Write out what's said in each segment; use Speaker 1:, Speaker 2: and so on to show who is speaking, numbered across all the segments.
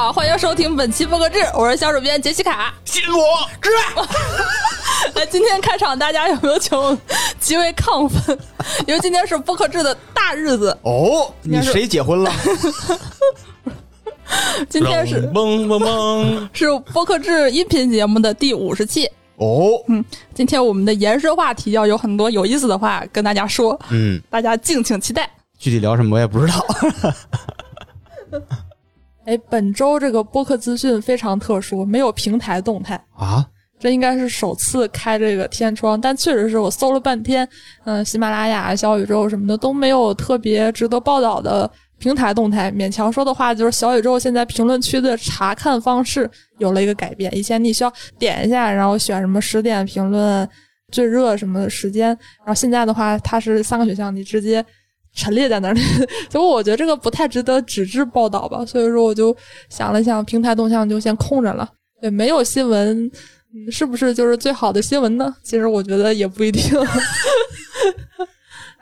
Speaker 1: 好，欢迎收听本期播客制，我是小主编杰西卡。
Speaker 2: 新罗之
Speaker 1: 哎，今天开场大家有没有觉得极为亢奋？因为今天是播客制的大日子，
Speaker 2: 哦，你谁结婚了？
Speaker 1: 今天是！是播客制音频节目的第五十期。
Speaker 2: 哦，
Speaker 1: 嗯，今天我们的延伸话题要有很多有意思的话跟大家说，
Speaker 2: 嗯，
Speaker 1: 大家敬请期待。
Speaker 2: 具体聊什么我也不知道。
Speaker 1: 哎，本周这个播客资讯非常特殊，没有平台动态，
Speaker 2: 啊，
Speaker 1: 这应该是首次开这个天窗，但确实是我搜了半天，嗯、喜马拉雅、小宇宙什么的都没有特别值得报道的平台动态。勉强说的话，就是小宇宙现在评论区的查看方式有了一个改变，以前你需要点一下，然后选什么十点评论、最热什么的时间，然后现在的话，它是三个选项，你直接。陈列在那里，所以我觉得这个不太值得纸质报道吧，所以说我就想了想，平台动向就先空着了。对，没有新闻，是不是就是最好的新闻呢？其实我觉得也不一定。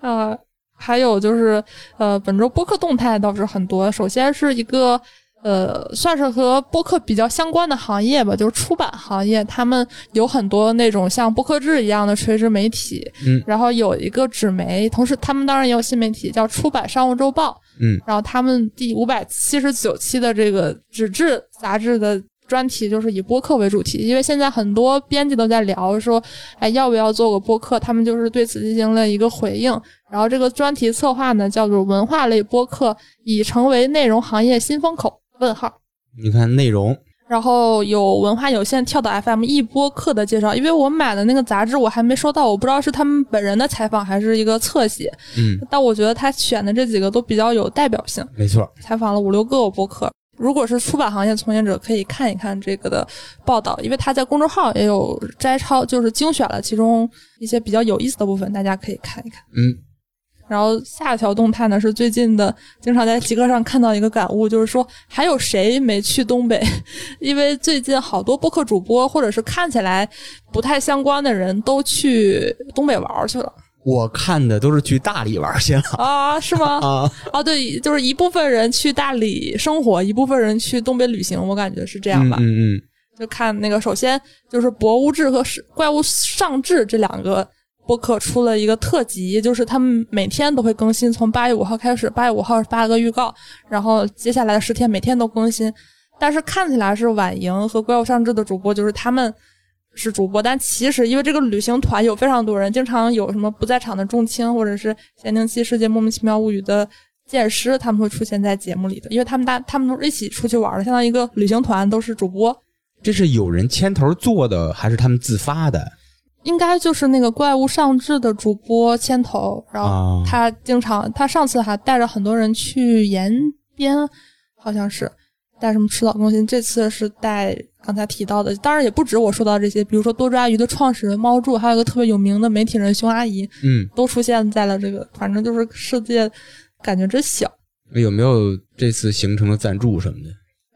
Speaker 1: 啊、还有就是，呃，本周播客动态倒是很多。首先是一个，呃，算是和播客比较相关的行业吧，就是出版行业，他们有很多那种像播客制一样的垂直媒体，
Speaker 2: 嗯，
Speaker 1: 然后有一个纸媒，同时他们当然也有新媒体，叫出版商务周报，
Speaker 2: 嗯，
Speaker 1: 然后他们第五百七十九期的这个纸质杂志的专题就是以播客为主题，因为现在很多编辑都在聊说，哎，要不要做个播客？他们就是对此进行了一个回应。然后这个专题策划呢，叫做“文化类播客已成为内容行业新风口”问号。
Speaker 2: 你看内容，
Speaker 1: 然后有文化有限跳岛 FM 一播客的介绍，因为我买的那个杂志我还没收到，我不知道是他们本人的采访还是一个侧写，
Speaker 2: 嗯，
Speaker 1: 但我觉得他选的这几个都比较有代表性。
Speaker 2: 没错，
Speaker 1: 采访了五六个播客。如果是出版行业从业者，可以看一看这个的报道，因为他在公众号也有摘抄，就是精选了其中一些比较有意思的部分，大家可以看一看。
Speaker 2: 嗯，
Speaker 1: 然后下一条动态呢是最近的，经常在极客上看到一个感悟，就是说还有谁没去东北？因为最近好多播客主播或者是看起来不太相关的人都去东北玩去了
Speaker 2: 我看的都是去大理玩去了
Speaker 1: 啊？是吗？
Speaker 2: 啊，
Speaker 1: 哦，对，就是一部分人去大理生活，一部分人去东北旅行，我感觉是这样吧。
Speaker 2: 嗯嗯
Speaker 1: 就看那个，首先就是《博物志》和《怪物上志》这两个播客出了一个特辑，就是他们每天都会更新，从八月五号开始，八月五号发了个预告，然后接下来的十天每天都更新。但是看起来是婉莹和《怪物上志》的主播，就是他们是主播，但其实因为这个旅行团有非常多人，经常有什么不在场的重青或者是咸宁期世界莫名其妙物语的剑师，他们会出现在节目里的，因为他们大他们都是一起出去玩的，相当于一个旅行团，都是主播。
Speaker 2: 这是有人牵头做的，还是他们自发的？
Speaker 1: 应该就是那个怪物上志的主播牵头，然后
Speaker 2: 啊
Speaker 1: 他经常，他上次还带着很多人去延边，好像是带什么迟早更新，这次是带刚才提到的，当然也不止我说到这些，比如说多抓鱼的创始人猫柱，还有一个特别有名的媒体人熊阿姨，
Speaker 2: 嗯，
Speaker 1: 都出现在了这个，反正就是世界感觉真小。
Speaker 2: 有没有这次行程的赞助什么的？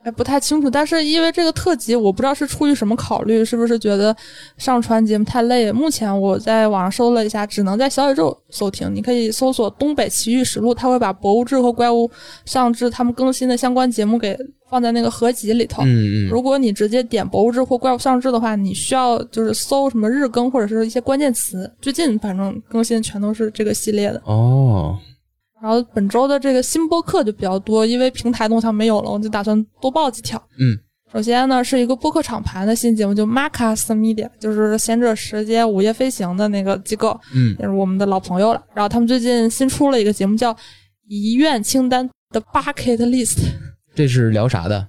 Speaker 1: 哎，不太清楚，但是因为这个特辑，我不知道是出于什么考虑，是不是觉得上传节目太累？目前我在网上搜了一下，只能在小宇宙搜听。你可以搜索《东北奇遇实录》，它会把《博物志》和《怪物上志》他们更新的相关节目给放在那个合集里头。
Speaker 2: 嗯嗯，
Speaker 1: 如果你直接点《博物志》或《怪物上志》的话，你需要就是搜什么日更或者是一些关键词。最近反正更新全都是这个系列的。
Speaker 2: 哦，
Speaker 1: 然后本周的这个新播客就比较多，因为平台动向没有了，我就打算多报几条。
Speaker 2: 嗯，
Speaker 1: 首先呢是一个播客厂牌的新节目，就 Marcus Media，就是贤者时间午夜飞行的那个机构，
Speaker 2: 嗯
Speaker 1: 也是我们的老朋友了。然后他们最近新出了一个节目叫《遗愿清单》的 Bucket List，
Speaker 2: 这是聊啥的？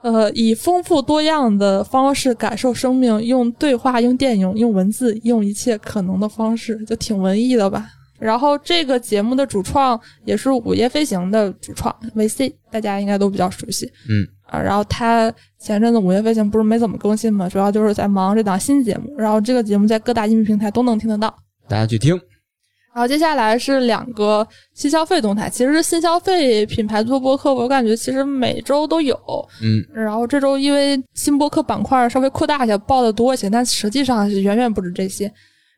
Speaker 1: 呃，以丰富多样的方式感受生命，用对话、用电影、用文字、用一切可能的方式，就挺文艺的吧。然后这个节目的主创也是《午夜飞行》的主创 VC，大家应该都比较熟悉。
Speaker 2: 嗯
Speaker 1: 啊，然后他前阵子《午夜飞行》不是没怎么更新嘛，主要就是在忙这档新节目。然后这个节目在各大音频平台都能听得到。
Speaker 2: 大家去听。
Speaker 1: 然后接下来是两个新消费动态，其实新消费品牌做播客，我感觉其实每周都有。
Speaker 2: 嗯
Speaker 1: 然后这周因为新播客板块稍微扩大一下，报的多一些，但实际上是远远不止这些。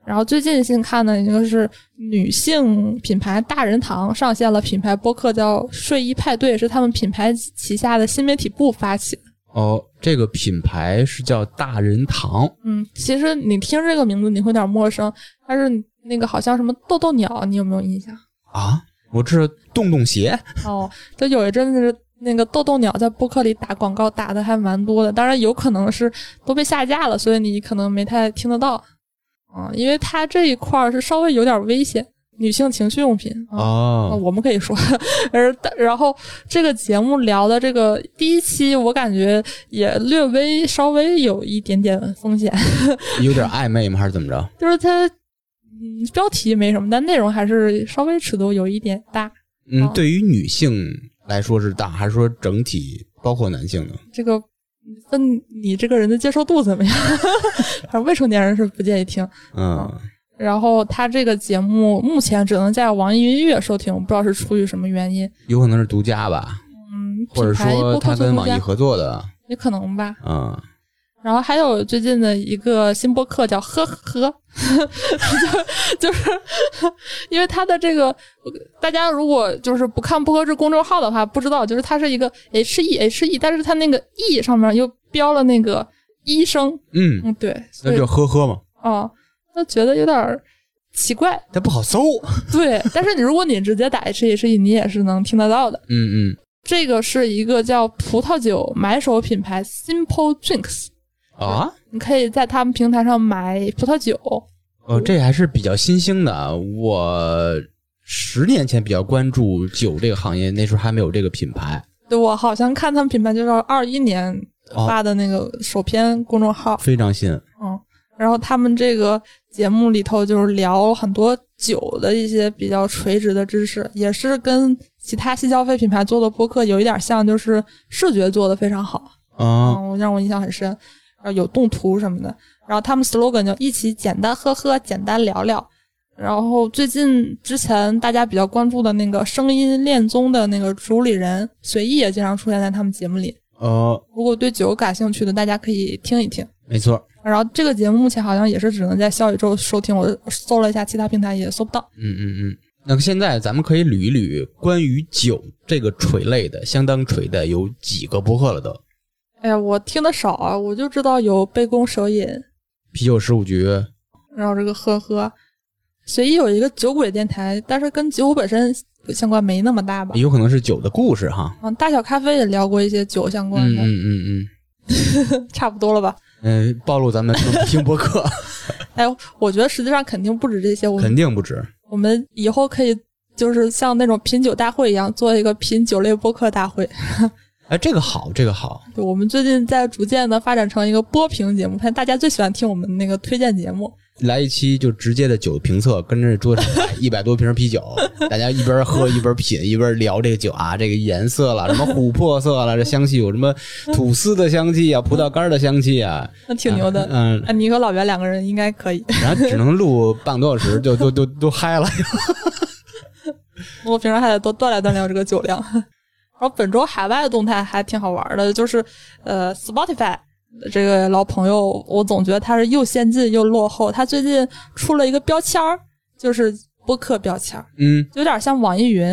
Speaker 1: 然后最近新看的一个是女性品牌大人堂上线了品牌播客，叫睡衣派对，是他们品牌旗下的新媒体部发起的。
Speaker 2: 哦，这个品牌是叫大人堂，
Speaker 1: 嗯，其实你听这个名字你会有点陌生，但是那个好像什么豆豆鸟，你有没有印象？
Speaker 2: 啊，我知道洞洞鞋，
Speaker 1: 哦，就有一阵子那个豆豆鸟在播客里打广告打的还蛮多的，当然有可能是都被下架了，所以你可能没太听得到。嗯，因为它这一块儿是稍微有点危险，女性情趣用品啊。
Speaker 2: 哦，
Speaker 1: 我们可以说，而然后这个节目聊的这个第一期，我感觉也略微稍微有一点点风险，
Speaker 2: 有点 暧昧吗？还是怎么着？
Speaker 1: 就是它嗯标题没什么，但内容还是稍微尺度有一点大。
Speaker 2: 嗯
Speaker 1: 哦，
Speaker 2: 对于女性来说是大，还是说整体包括男性呢？
Speaker 1: 这个分你这个人的接受度怎么样？反正未成年人是不建议听。
Speaker 2: 嗯，
Speaker 1: 然后他这个节目目前只能在网易云音乐收听，我不知道是出于什么原因。
Speaker 2: 有可能是独家吧，
Speaker 1: 嗯，
Speaker 2: 或者说
Speaker 1: 播
Speaker 2: 他跟网易合作的。
Speaker 1: 也可能吧。
Speaker 2: 嗯，
Speaker 1: 然后还有最近的一个新播客叫“呵呵”，就 就是因为它的这个，大家如果就是不看播客制公众号的话，不知道就是它是一个 H E H E，但是它那个 E 上面又标了那个医生，
Speaker 2: 嗯，
Speaker 1: 嗯，对，
Speaker 2: 那就呵呵嘛，
Speaker 1: 哦，那觉得有点儿奇怪，
Speaker 2: 它不好搜。
Speaker 1: 对，但是你如果你直接打 H E H E，你也是能听得到的。
Speaker 2: 嗯嗯，
Speaker 1: 这个是一个叫葡萄酒买手品牌 Simple Drinks，
Speaker 2: 啊，
Speaker 1: 你可以在他们平台上买葡萄酒。
Speaker 2: 哦，这还是比较新兴的啊。我十年前比较关注酒这个行业，那时候还没有这个品牌。
Speaker 1: 对我好像看他们品牌就是二一年
Speaker 2: 哦
Speaker 1: 发的那个首篇公众号，
Speaker 2: 非常新。
Speaker 1: 嗯，然后他们这个节目里头就是聊很多酒的一些比较垂直的知识，也是跟其他新消费品牌做的播客有一点像，就是视觉做的非常好，
Speaker 2: 啊，
Speaker 1: 嗯，让我印象很深，然后有动图什么的，然后他们 slogan 就一起简单喝喝，简单聊聊。然后最近之前大家比较关注的那个声音恋综的那个主理人随意也经常出现在他们节目里。
Speaker 2: 呃，
Speaker 1: 如果对酒感兴趣的，大家可以听一听。
Speaker 2: 没错。
Speaker 1: 然后这个节目目前好像也是只能在小宇宙收听，我搜了一下其他平台也搜不到。
Speaker 2: 嗯嗯嗯。那么现在咱们可以捋一捋关于酒这个垂类的，相当垂的有几个播客了都。
Speaker 1: 哎呀，我听的少啊，我就知道有杯弓蛇影，
Speaker 2: 啤酒十五局，
Speaker 1: 然后这个呵呵，随意有一个酒鬼电台，但是跟酒本身相关没那么大吧？
Speaker 2: 有可能是酒的故事哈。
Speaker 1: 嗯，大小咖啡也聊过一些酒相关的，
Speaker 2: 嗯嗯嗯嗯。
Speaker 1: 差不多了吧？
Speaker 2: 嗯、暴露咱们听 听播客，
Speaker 1: 哎，我觉得实际上肯定不止这些，我们
Speaker 2: 肯定不止。
Speaker 1: 我们以后可以就是像那种品酒大会一样，做一个品酒类播客大会。
Speaker 2: 哎，这个好，这个好。
Speaker 1: 对，我们最近在逐渐的发展成一个播评节目，看大家最喜欢听我们那个推荐节目。
Speaker 2: 来一期就直接的酒评测，跟着桌上摆一百多瓶啤酒，大家一边喝一边品，一边聊这个酒啊，这个颜色了，什么琥珀色了，这香气有什么吐司的香气啊，葡萄干的香气啊，
Speaker 1: 那挺牛的。
Speaker 2: 嗯，
Speaker 1: 啊，你和老袁两个人应该可以。
Speaker 2: 然后只能录半个多小时，就都都都嗨了。
Speaker 1: 我平常还得多锻炼锻炼我这个酒量。然后本周海外的动态还挺好玩的，就是呃，Spotify 这个老朋友，我总觉得他是又先进又落后。他最近出了一个标签儿，就是播客标签儿，
Speaker 2: 嗯
Speaker 1: 有点像网易云。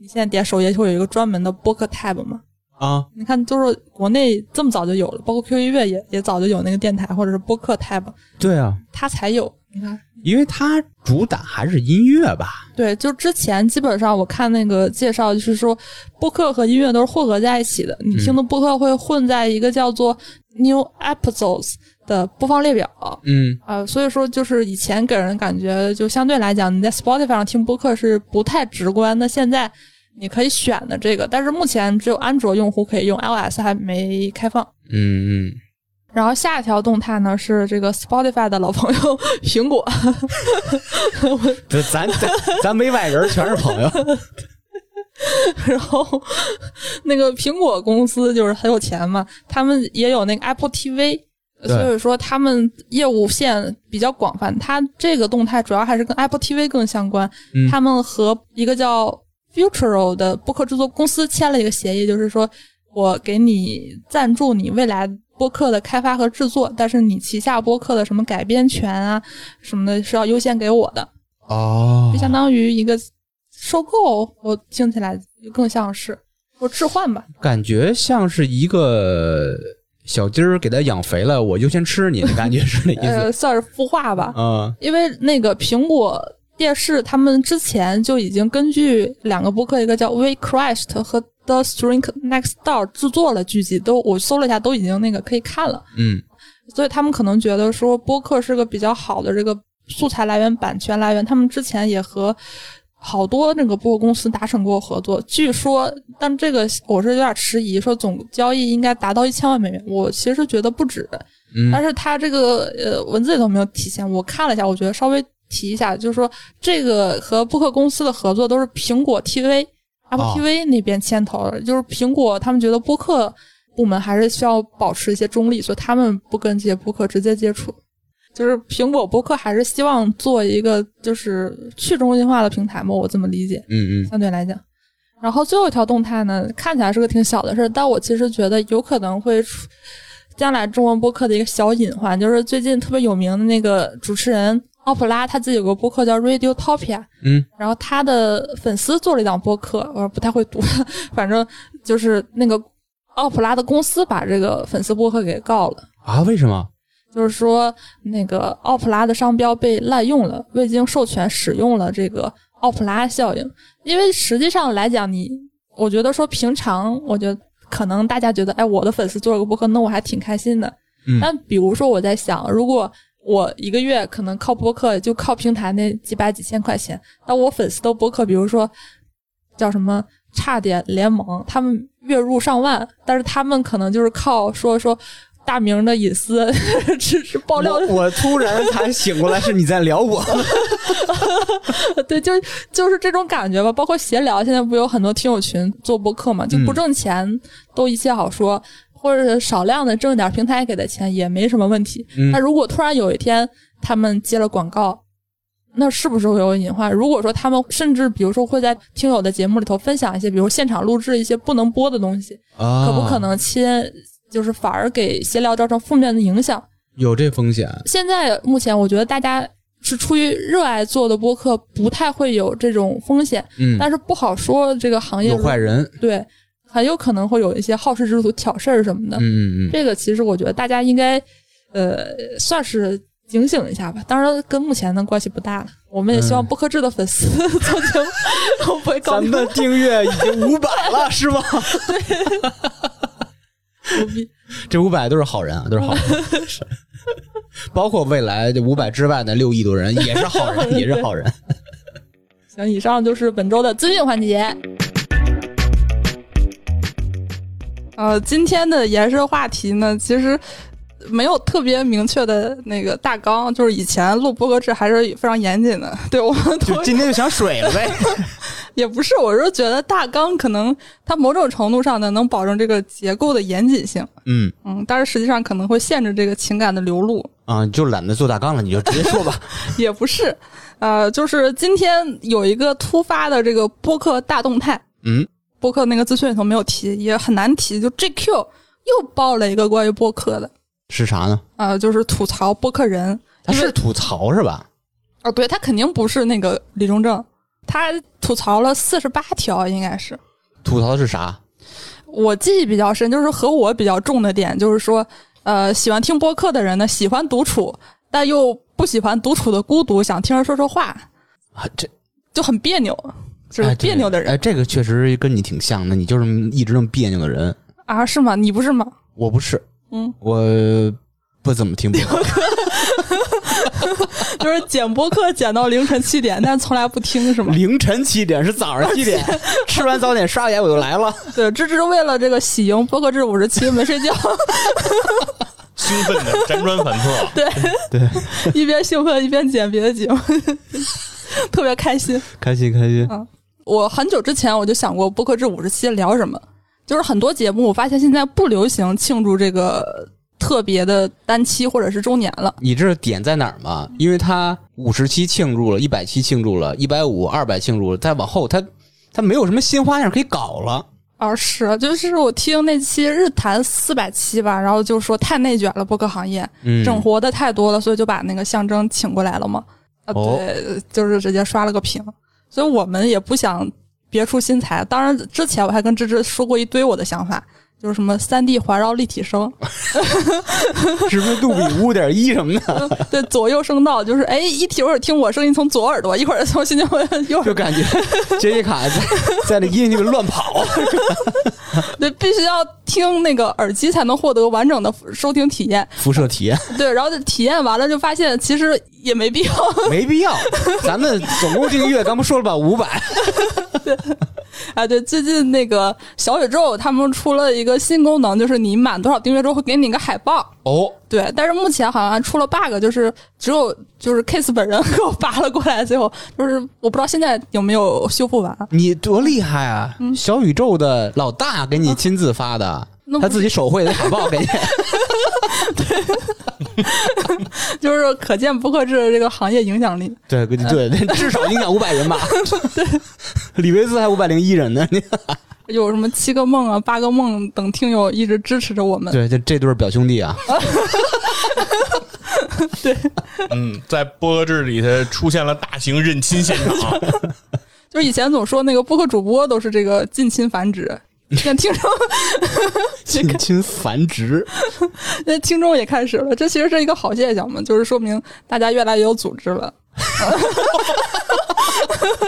Speaker 1: 你现在点首页就会有一个专门的播客 tab 嘛？
Speaker 2: 啊，
Speaker 1: 你看，就是国内这么早就有了，包括 QQ 音乐也也早就有那个电台或者是播客 tab，
Speaker 2: 对啊，
Speaker 1: 他才有。你看，
Speaker 2: 因为它主打还是音乐吧。
Speaker 1: 对，就之前基本上我看那个介绍，就是说播客和音乐都是混合在一起的。你听的播客会混在一个叫做 New Episodes 的播放列表，
Speaker 2: 嗯
Speaker 1: 呃，所以说就是以前给人感觉就相对来讲，你在 Spotify 上听播客是不太直观。那现在你可以选的这个，但是目前只有安卓用户可以用，iOS 还没开放。
Speaker 2: 嗯嗯，
Speaker 1: 然后下一条动态呢是这个 Spotify 的老朋友 苹果，
Speaker 2: 这咱咱咱没外人，全是朋友。
Speaker 1: 然后那个苹果公司就是很有钱嘛，他们也有那个 Apple TV，所以说他们业务线比较广泛。它这个动态主要还是跟 Apple TV 更相关。
Speaker 2: 嗯
Speaker 1: 他们和一个叫 Futuro 的播客制作公司签了一个协议，就是说我给你赞助你未来播客的开发和制作，但是你旗下播客的什么改编权啊什么的是要优先给我的，
Speaker 2: 哦
Speaker 1: 就相当于一个收购。我听起来更像是或置换吧。
Speaker 2: 感觉像是一个小鸡儿给它养肥了，我优先吃你的感觉是那意思
Speaker 1: 呃，
Speaker 2: 思。
Speaker 1: 算是孵化吧。
Speaker 2: 嗯
Speaker 1: 因为那个苹果电视他们之前就已经根据两个播客，一个叫《We Crashed》和《The String Next Door》制作了剧集，都我搜了一下，都已经那个可以看了。
Speaker 2: 嗯
Speaker 1: 所以他们可能觉得说播客是个比较好的这个素材来源、版权来源。他们之前也和好多那个播客公司达成过合作，据说，但这个我是有点迟疑，说总交易应该达到一千万美元。我其实觉得不止，
Speaker 2: 嗯
Speaker 1: 但是它这个呃文字里头没有体现。我看了一下，我觉得稍微提一下，就是说这个和播客公司的合作都是苹果 TV、Apple
Speaker 2: 哦
Speaker 1: TV 那边牵头的，就是苹果他们觉得播客部门还是需要保持一些中立，所以他们不跟这些播客直接接触。就是苹果播客还是希望做一个就是去中心化的平台嘛，我这么理解。
Speaker 2: 嗯嗯
Speaker 1: 相对来讲。然后最后一条动态呢，看起来是个挺小的事儿，但我其实觉得有可能会出将来中文播客的一个小隐患，就是最近特别有名的那个主持人奥普拉，他自己有个播客叫 Radiotopia，
Speaker 2: 嗯
Speaker 1: 然后他的粉丝做了一档播客，我不太会读，反正就是那个奥普拉的公司把这个粉丝播客给告了。
Speaker 2: 啊？为什么？
Speaker 1: 就是说，那个奥普拉的商标被滥用了，未经授权使用了这个奥普拉效应。因为实际上来讲，你我觉得说平常，我觉得可能大家觉得，哎，我的粉丝做了个播客，那我还挺开心的。
Speaker 2: 嗯
Speaker 1: 但比如说我在想，如果我一个月可能靠播客就靠平台那几百几千块钱，那我粉丝的播客，比如说叫什么差点联盟，他们月入上万，但是他们可能就是靠说说大明的隐私，只 是爆料
Speaker 2: 我 我突然才醒过来，是你在聊我。
Speaker 1: 对，就就是这种感觉吧。包括闲聊，现在不有很多听友群做播客嘛，就不挣钱、都一切好说，或者是少量的挣点平台给的钱也没什么问题。
Speaker 2: 嗯
Speaker 1: 那如果突然有一天他们接了广告，那是不是会有隐患？如果说他们甚至比如说会在听友的节目里头分享一些，比如现场录制一些不能播的东西，
Speaker 2: 啊
Speaker 1: 可不可能亲就是反而给闲聊造成负面的影响？
Speaker 2: 有这风险？
Speaker 1: 现在目前我觉得大家是出于热爱做的播客，不太会有这种风险，
Speaker 2: 嗯，
Speaker 1: 但是不好说这个行业
Speaker 2: 有坏人。
Speaker 1: 对，很有可能会有一些好事之徒挑事儿什么的。
Speaker 2: 嗯嗯嗯，
Speaker 1: 这个其实我觉得大家应该呃算是警醒一下吧，当然跟目前的关系不大了。我们也希望不克制的粉丝
Speaker 2: 咱
Speaker 1: 们
Speaker 2: 的订阅已经五百了，是吗？
Speaker 1: 牛逼。
Speaker 2: 这五百都是好人啊，都是好人。包括未来这五百之外的六亿多人也是好人，也是好人。
Speaker 1: 行，以上就是本周的资讯环节。呃，今天的延伸话题呢，其实没有特别明确的那个大纲，就是以前录播客制还是非常严谨的。对我们
Speaker 2: 就今天就想水了呗。
Speaker 1: 也不是，我是觉得大纲可能它某种程度上呢能保证这个结构的严谨性，
Speaker 2: 嗯
Speaker 1: 嗯，但是实际上可能会限制这个情感的流露。
Speaker 2: 啊，你就懒得做大纲了，你就直接 说吧。
Speaker 1: 也不是，呃，就是今天有一个突发的这个播客大动态，
Speaker 2: 嗯，
Speaker 1: 播客那个资讯里头没有提，也很难提。就 GQ 又爆了一个关于播客的，
Speaker 2: 是啥呢？
Speaker 1: 啊，就是吐槽播客人。
Speaker 2: 他是吐槽是吧？
Speaker 1: 哦，对他肯定不是那个李宗正，他吐槽了四十八条，应该是。
Speaker 2: 吐槽的是啥？
Speaker 1: 我记忆比较深，就是和我比较重的点，就是说，呃，喜欢听播客的人呢，喜欢独处，但又不喜欢独处的孤独，想听人说说话，
Speaker 2: 啊，这
Speaker 1: 就很别扭，就是别扭的人、
Speaker 2: 哎，这个确实跟你挺像的，你就是一直那么别扭的人。
Speaker 1: 啊？是吗？你不是吗？
Speaker 2: 我不是，
Speaker 1: 嗯，
Speaker 2: 我不怎么听播客。
Speaker 1: 就是剪播客剪到凌晨七点，但从来不听，是吗？
Speaker 2: 凌晨七点是早上七点，吃完早点刷牙我就来了。
Speaker 1: 对，这只是为了这个喜迎播客制五十七没睡觉，
Speaker 3: 兴奋的辗转反侧。
Speaker 2: 对对，
Speaker 1: 一边兴奋一边剪别的节目，特别开心。
Speaker 2: 开心开心。
Speaker 1: 我很久之前我就想过播客制五十期聊什么，就是很多节目我发现现在不流行庆祝这个特别的单期或者是周年了。
Speaker 2: 你知道点在哪儿吗？因为他五十期庆祝了，一百期庆祝了，一百五、二百庆祝了，再往后他他没有什么新花样可以搞了。
Speaker 1: 啊，是，就是我听那期日谈四百期吧，然后就说太内卷了，播客行业
Speaker 2: 嗯，
Speaker 1: 整活的太多了，所以就把那个象征请过来了嘛。啊，
Speaker 2: 哦
Speaker 1: 对，就是直接刷了个屏。所以我们也不想别出心裁。当然，之前我还跟芝芝说过一堆我的想法，就是什么三 D 环绕立体声，
Speaker 2: 是不是杜比五点一什么的？
Speaker 1: 对，左右声道，就是哎，一会儿听我声音从左耳朵，一会儿从新疆右耳
Speaker 2: 就感觉杰西卡在在那音里面乱跑。
Speaker 1: 对，必须要听那个耳机才能获得完整的收听体验。
Speaker 2: 辐射体验
Speaker 1: 对，然后体验完了就发现其实也没必要。
Speaker 2: 没必要，咱们总共这个月，咱们说了吧，五百。
Speaker 1: 啊，对，最近那个小宇宙他们出了一个新功能，就是你满多少订阅之后会给你一个海报。
Speaker 2: 哦，
Speaker 1: 对，但是目前好像出了 bug，就是只有就是 Case 本人 给我发了过来，最后就是我不知道现在有没有修复完。
Speaker 2: 你多厉害啊！小宇宙的老大给你亲自发的，他自己手绘的海报给你。
Speaker 1: 就是可见播客制的这个行业影响力。
Speaker 2: 对对对，至少影响五百人吧。对，李维斯还五百零一人呢。
Speaker 1: 有什么七个梦啊、八个梦等听友一直支持着我们。
Speaker 2: 对，这这对儿表兄弟啊，对
Speaker 3: 嗯，在播客制里头出现了大型认亲现场，
Speaker 1: 就是以前总说那个播客主播都是这个近亲繁殖，现在听众
Speaker 2: 近亲繁殖。
Speaker 1: 那听众也开始了，这其实是一个好现象嘛，就是说明大家越来越有组织了。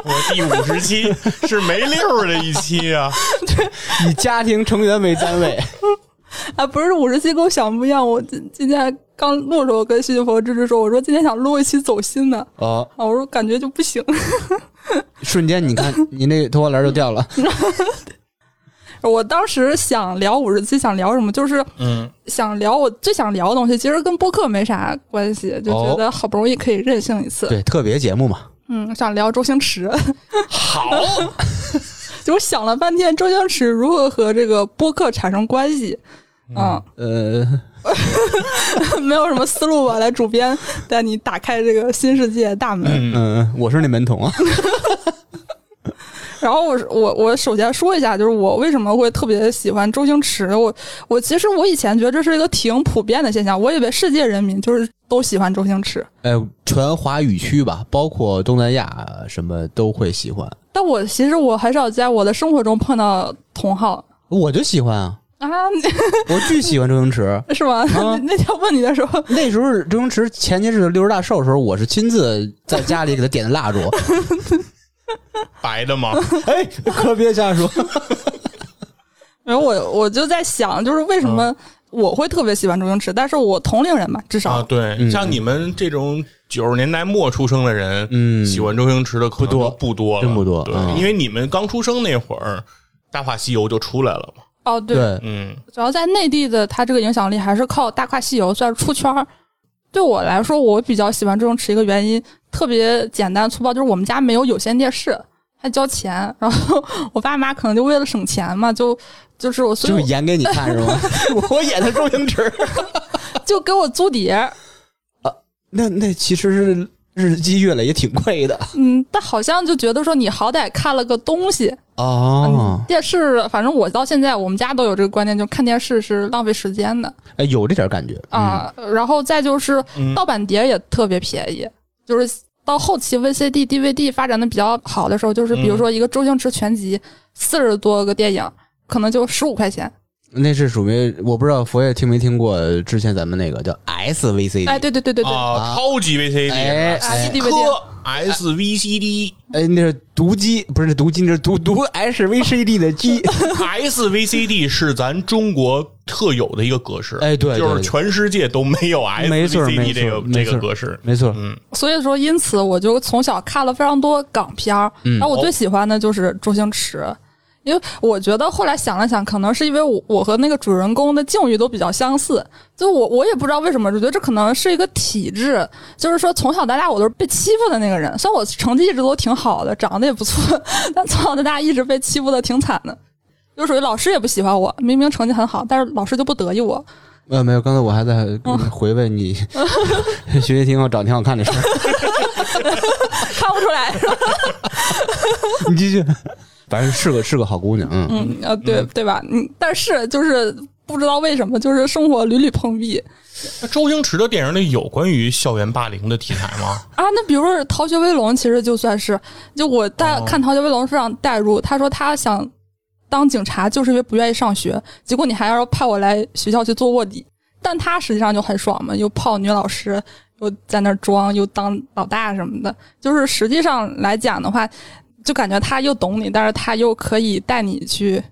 Speaker 3: 我第五十期是没溜儿的一期啊，
Speaker 2: 以家庭成员为单位，
Speaker 1: 啊，不是五十期跟我想不一样，我今今天刚录的时候跟徐静佛芝芝说，我说今天想录一期走心的，
Speaker 2: 哦，
Speaker 1: 啊，我说感觉就不行。
Speaker 2: 瞬间你看你那头发帘儿就掉了。
Speaker 1: 我当时想聊五十期，想聊什么，就是
Speaker 3: 嗯，
Speaker 1: 想聊我最想聊的东西，其实跟播客没啥关系，就觉得好不容易可以任性一次。
Speaker 2: 对，特别节目嘛。
Speaker 1: 嗯，想聊周星驰，
Speaker 2: 好，
Speaker 1: 就我想了半天，周星驰如何和这个播客产生关系。嗯，
Speaker 2: 呃，
Speaker 1: 没有什么思路吧？来，主编带你打开这个新世界大门。
Speaker 3: 嗯
Speaker 2: 嗯，我是那门童啊。
Speaker 1: 然后我我我首先说一下，就是我为什么会特别喜欢周星驰。我我其实我以前觉得这是一个挺普遍的现象，我以为世界人民就是都喜欢周星驰。
Speaker 2: 哎，全华语区吧，包括东南亚什么都会喜欢。
Speaker 1: 但我其实我很少在我的生活中碰到同好
Speaker 2: 我就喜欢啊，
Speaker 1: 啊，
Speaker 2: 我巨喜欢周星驰。
Speaker 1: 是吗？
Speaker 2: 啊
Speaker 1: 那天问你的时候，
Speaker 2: 那时候周星驰前些日子六十大寿的时候，我是亲自在家里给他点的蜡烛。
Speaker 3: 白的吗？
Speaker 2: 哎，可别瞎说。
Speaker 1: 然后我我就在想，就是为什么我会特别喜欢周星驰？但是我同龄人嘛，至少、
Speaker 3: 啊，对，
Speaker 2: 嗯
Speaker 3: 像你们这种九十年代末出生的人，
Speaker 2: 嗯
Speaker 3: 喜欢周星驰的可
Speaker 2: 多
Speaker 3: 就不多了，
Speaker 2: 真不多
Speaker 3: 对，
Speaker 2: 嗯
Speaker 3: 因为你们刚出生那会儿，《大话西游》就出来了嘛，
Speaker 1: 哦，对，
Speaker 2: 对，
Speaker 3: 嗯，
Speaker 1: 主要在内地的他这个影响力还是靠《大话西游》算是出圈儿。对我来说，我比较喜欢周星驰一个原因特别简单粗暴，就是我们家没有有线电视，还交钱，然后我爸妈可能就为了省钱嘛，就就是我所以我
Speaker 2: 就是演给你看是吗？我演的周星驰。
Speaker 1: 就给我租碟，
Speaker 2: 那那其实是日积月累也挺贵的。
Speaker 1: 嗯，但好像就觉得说你好歹看了个东西，
Speaker 2: 哦。
Speaker 1: 电视，反正我到现在我们家都有这个观念，就看电视是浪费时间的。
Speaker 2: 哎，有这点感觉
Speaker 1: 啊、然后再就是
Speaker 3: 嗯。
Speaker 1: 盗版碟也特别便宜，就是到后期 VCD、DVD 发展的比较好的时候，就是比如说一个周星驰全集，四十多个电影，可能就十五块钱。
Speaker 2: 那是属于我不知道佛爷听没听过之前咱们那个叫 SVCD，
Speaker 1: 哎，对对对对对，
Speaker 3: 啊，超级 VCD，
Speaker 2: 哎
Speaker 1: 啊
Speaker 2: 哎
Speaker 1: ，DVD
Speaker 3: 科 SVCD。
Speaker 2: 哎，那是读机，不是读机，那是读读 SVCD 的机。
Speaker 3: SVCD 是咱中国特有的一个格式，
Speaker 2: 哎对对
Speaker 3: 就是全世界都没有
Speaker 2: 没错没
Speaker 3: SVCD
Speaker 2: 错
Speaker 3: 这个这
Speaker 2: 错
Speaker 3: 个格式。
Speaker 2: 没错，
Speaker 3: 嗯，
Speaker 1: 所以说因此我就从小看了非常多港片儿，
Speaker 2: 嗯
Speaker 1: 然后我最喜欢的就是周星驰。因为我觉得后来想了想，可能是因为我我和那个主人公的境遇都比较相似，就我我也不知道为什么，我觉得这可能是一个体质，就是说从小到大我都是被欺负的那个人，虽然我成绩一直都挺好的，长得也不错，但从小到大一直被欺负的挺惨的，就属于老师也不喜欢我，明明成绩很好，但是老师就不得意我，
Speaker 2: 呃，没有，刚才我还在回味你 学习挺好，长得挺好看的事儿。
Speaker 1: 看不出来。
Speaker 2: 你继续。反正是个是个好姑娘，嗯，
Speaker 1: 嗯呃，对对吧？嗯，但是就是不知道为什么，就是生活屡屡碰壁
Speaker 3: 那周星驰的电影里有关于校园霸凌的题材吗？
Speaker 1: 啊。那比如说《逃学威龙》，其实就算是，就我带
Speaker 3: 哦
Speaker 1: 看《逃学威龙》非常代入。他说他想当警察，就是因为不愿意上学，结果你还要派我来学校去做卧底，但他实际上就很爽嘛，又泡女老师，又在那装，又当老大什么的。就是实际上来讲的话，就感觉他又懂你，但是他又可以带你去。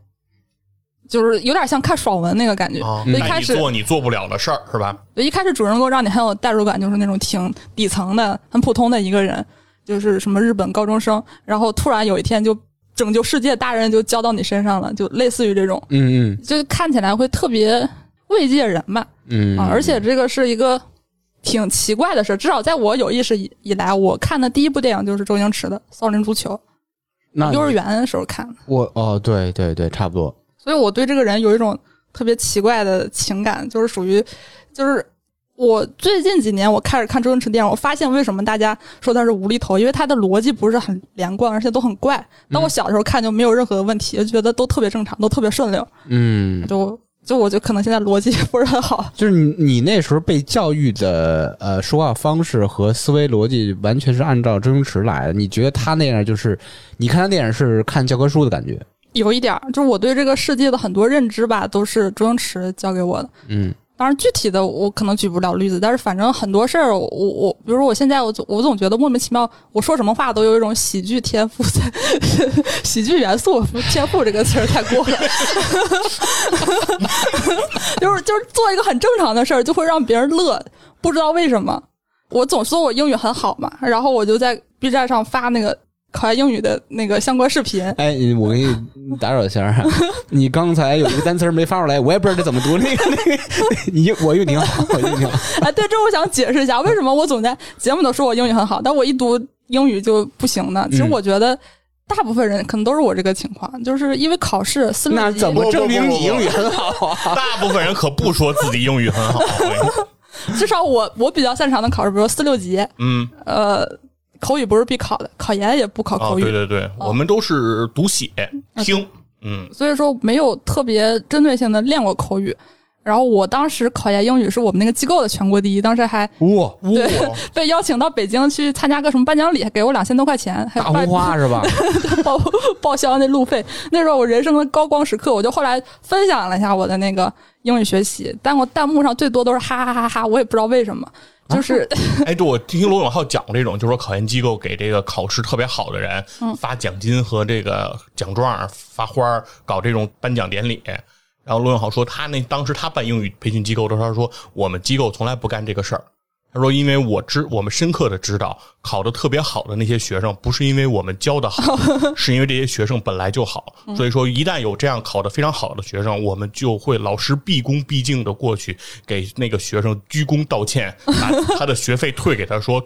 Speaker 1: 就是有点像看爽文那个感觉，一开始
Speaker 3: 你做你做不了的事儿是吧？
Speaker 1: 对，一开始主人公让你很有代入感，就是那种挺底层的、很普通的一个人，就是什么日本高中生，然后突然有一天就拯救世界大人就交到你身上了，就类似于这种，
Speaker 2: 嗯嗯
Speaker 1: 就看起来会特别慰藉人吧。
Speaker 2: 嗯
Speaker 1: 啊，而且这个是一个挺奇怪的事，至少在我有意识以以来，我看的第一部电影就是周星驰的《少林足球》，
Speaker 2: 那
Speaker 1: 幼儿园的时候看的，
Speaker 2: 我哦，对对对，差不多。
Speaker 1: 所以我对这个人有一种特别奇怪的情感，就是属于，就是我最近几年我开始看周星驰电影，我发现为什么大家说他是无厘头，因为他的逻辑不是很连贯，而且都很怪。当我小的时候看就没有任何问题，就觉得都特别正常，都特别顺溜。
Speaker 2: 嗯，
Speaker 1: 就就我觉得可能现在逻辑不是很好，
Speaker 2: 就是你你那时候被教育的呃说话方式和思维逻辑完全是按照周星驰来的，你觉得他那样就是你看他电影是看教科书的感觉？
Speaker 1: 有一点儿就是我对这个世界的很多认知吧，都是周星驰教给我的。
Speaker 2: 嗯
Speaker 1: 当然，具体的我可能举不了例子，但是反正很多事儿，我我比如说我现在我总我总觉得莫名其妙，我说什么话都有一种喜剧天赋在，喜剧元素天赋这个词儿太过了，就是就是做一个很正常的事儿，就会让别人乐，不知道为什么。我总说我英语很好嘛，然后我就在 B 站上发那个考研英语的那个相关视频，
Speaker 2: 哎，我给你打扰一下啊，你刚才有一个单词儿没发出来，我也不知道这怎么读。那个 那个，你我英语挺好，我英语挺好。
Speaker 1: 哎，对，这我想解释一下，为什么我总在节目都说我英语很好，但我一读英语就不行呢？其实
Speaker 2: 嗯
Speaker 1: 我觉得大部分人可能都是我这个情况，就是因为考试四六级，
Speaker 2: 那怎么证明你英语很好啊？
Speaker 3: 大部分人可不说自己英语很好。我跟你说
Speaker 1: 至少我我比较擅长的考试，比如说四六级，
Speaker 3: 嗯，
Speaker 1: 呃，口语不是必考的，考研也不考
Speaker 3: 啊，
Speaker 1: 口语，
Speaker 3: 对对对，我们都是读写听，嗯，
Speaker 1: 所以说没有特别针对性的练过口语。然后我当时考研英语是我们那个机构的全国第一，当时还
Speaker 2: 哇，
Speaker 1: 对
Speaker 3: 哇，
Speaker 1: 被邀请到北京去参加个什么颁奖礼，还给我两千多块钱，还
Speaker 2: 大红花 是吧？
Speaker 1: 报报销那路费。那时候我人生的高光时刻，我就后来分享了一下我的那个英语学习，但我弹幕上最多都是哈哈哈哈，我也不知道为什么，就是、
Speaker 3: 哎，对我听罗永浩讲过这种，就是说考研机构给这个考试特别好的人发奖金和这个奖状、发花儿，搞这种颁奖典礼。然后罗永浩说，他那当时他办英语培训机构的时候，他说我们机构从来不干这个事儿。他说，因为我知我们深刻的知道，考得特别好的那些学生，不是因为我们教的好，是因为这些学生本来就好。所以说，一旦有这样考得非常好的学生，我们就会老师毕恭毕敬的过去给那个学生鞠躬道歉，把他的学费退给他，说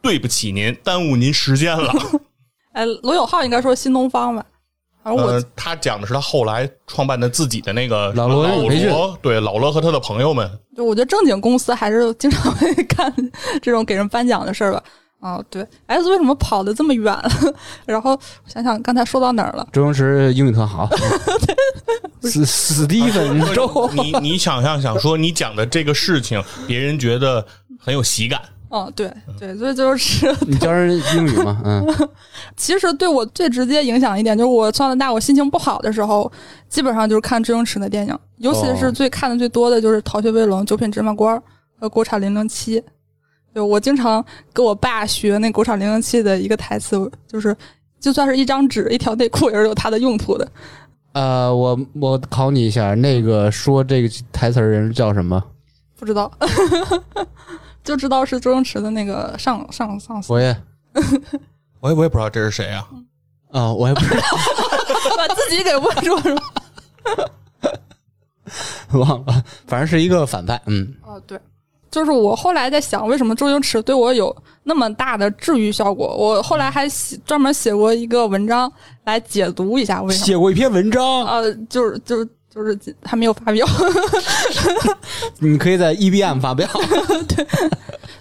Speaker 3: 对不起您，耽误您时间了。
Speaker 1: 哎，罗永浩应该说新东方吧，而我、
Speaker 3: 呃，他讲的是他后来创办的自己的那个
Speaker 2: 老罗
Speaker 3: 老
Speaker 2: 培训
Speaker 3: 罗，对老罗和他的朋友们，
Speaker 1: 就我觉得正经公司还是经常会干这种给人颁奖的事儿吧。哦，对，S 为什么跑得这么远？然后我想想刚才说到哪儿了？
Speaker 2: 周星驰英语特好，史史蒂芬周，
Speaker 3: 你你想象想说你讲的这个事情，别人觉得很有喜感。
Speaker 1: 嗯，对对，所以就是
Speaker 2: 你教人英语嘛？嗯，
Speaker 1: 其实对我最直接影响一点，就是我从小到大我心情不好的时候，基本上就是看周星驰的电影，尤其是最看的最多的就是《逃学威龙》《九品芝麻官》和《国产零零七》。对我经常跟我爸学那《国产零零七》的一个台词，就是就算是一张纸、一条内裤，也是有它的用途的。
Speaker 2: 呃，我我考你一下，那个说这个台词儿人叫什么？
Speaker 1: 不知道，就知道是周星驰的那个上上上司，
Speaker 2: 我也
Speaker 3: 我也我也不知道这是谁啊。
Speaker 2: 啊、我也不知道，
Speaker 1: 把自己给问住了？
Speaker 2: 忘了，反正是一个反派。嗯，
Speaker 1: 哦，对，就是我后来在想，为什么周星驰对我有那么大的治愈效果？我后来还写专门写过一个文章来解读一下为什么。
Speaker 2: 写过一篇文章，
Speaker 1: 呃，就是就是就是还没有发表，
Speaker 2: 你可以在 EBM 发表。
Speaker 1: 对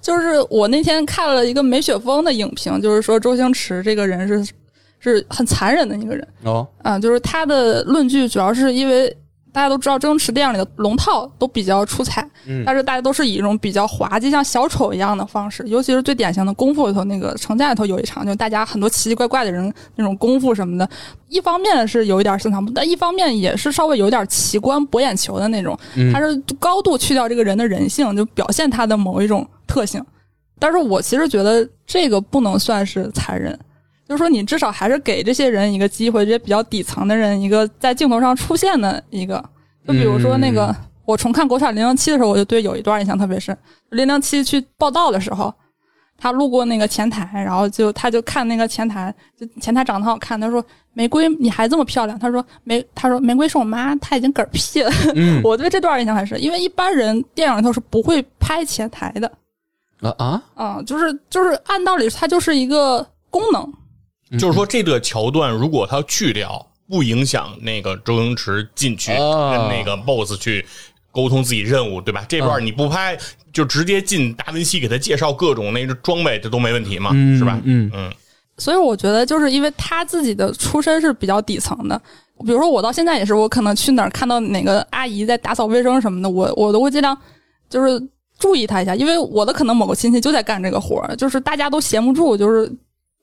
Speaker 1: 就是我那天看了一个梅雪峰的影评，就是说周星驰这个人是是很残忍的一个人。
Speaker 2: 哦，
Speaker 1: 啊，就是他的论据主要是因为大家都知道周星驰电影里的龙套都比较出彩，
Speaker 2: 嗯。
Speaker 1: 但是大家都是以一种比较滑稽，像小丑一样的方式，尤其是最典型的功夫里头那个城寨里头有一场，就大家很多奇奇怪怪的人那种功夫什么的，一方面是有一点深藏不，但一方面也是稍微有点奇观博眼球的那种，
Speaker 2: 嗯。
Speaker 1: 他是高度去掉这个人的人性，就表现他的某一种特性。但是我其实觉得这个不能算是残忍，就是说你至少还是给这些人一个机会，这些比较底层的人一个在镜头上出现的一个。就比如说那个，我重看《国产零零七》的时候，我就对有一段印象特别深。零零七去报道的时候，他路过那个前台，然后就他就看那个前台，就前台长得很好看。他说：“玫瑰，你还这么漂亮。”他说：“玫，他说玫瑰是我妈，她已经嗝屁了。
Speaker 2: 嗯
Speaker 1: 我对这段印象很深，因为一般人电影里头是不会拍前台的。
Speaker 2: 啊啊，
Speaker 1: 啊、就是就是按道理它就是一个功能，
Speaker 3: 就是说这个桥段如果他去掉，不影响那个周星驰进去
Speaker 2: 哦
Speaker 3: 跟那个 BOSS 去沟通自己任务，对吧？这段你不拍，就直接进达文西给他介绍各种那个装备，这都没问题嘛，
Speaker 2: 嗯
Speaker 3: 是吧？
Speaker 2: 嗯
Speaker 3: 嗯，
Speaker 1: 所以我觉得就是因为他自己的出身是比较底层的。比如说我到现在也是，我可能去哪儿看到哪个阿姨在打扫卫生什么的，我我都会尽量就是注意她一下，因为我的可能某个亲戚就在干这个活儿，就是大家都闲不住，就是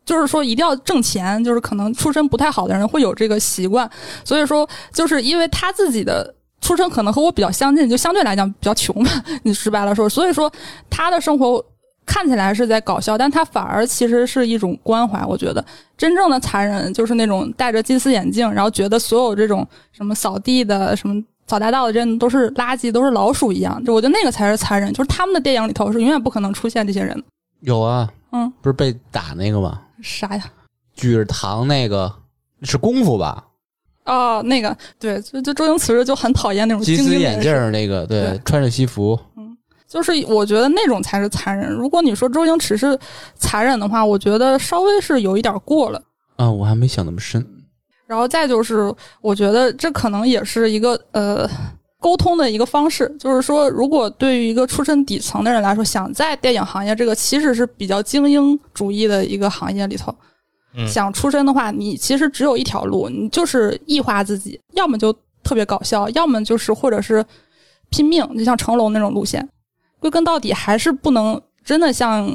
Speaker 1: 就是说一定要挣钱，就是可能出身不太好的人会有这个习惯，所以说就是因为他自己的出身可能和我比较相近，就相对来讲比较穷吧，你直白了说，所以说他的生活看起来是在搞笑，但他反而其实是一种关怀。我觉得真正的残忍就是那种戴着金丝眼镜，然后觉得所有这种什么扫地的、什么扫大道的人都是垃圾，都是老鼠一样。就我觉得那个才是残忍，就是他们的电影里头是永远不可能出现这些人。
Speaker 2: 有啊，
Speaker 1: 嗯，
Speaker 2: 不是被打那个吗？
Speaker 1: 啥呀？
Speaker 2: 举着糖那个是功夫吧？
Speaker 1: 哦，那个对，就就周星驰就很讨厌那种
Speaker 2: 金丝眼镜那个，对
Speaker 1: 对，
Speaker 2: 穿着西服，
Speaker 1: 就是我觉得那种才是残忍。如果你说周星驰是残忍的话，我觉得稍微是有一点过了。
Speaker 2: 啊，我还没想那么深。
Speaker 1: 然后再就是，我觉得这可能也是一个呃沟通的一个方式，就是说，如果对于一个出身底层的人来说，想在电影行业这个其实是比较精英主义的一个行业里头，
Speaker 3: 嗯
Speaker 1: 想出身的话，你其实只有一条路，你就是异化自己，要么就特别搞笑，要么就是或者是拼命，就像成龙那种路线。归根到底，还是不能真的像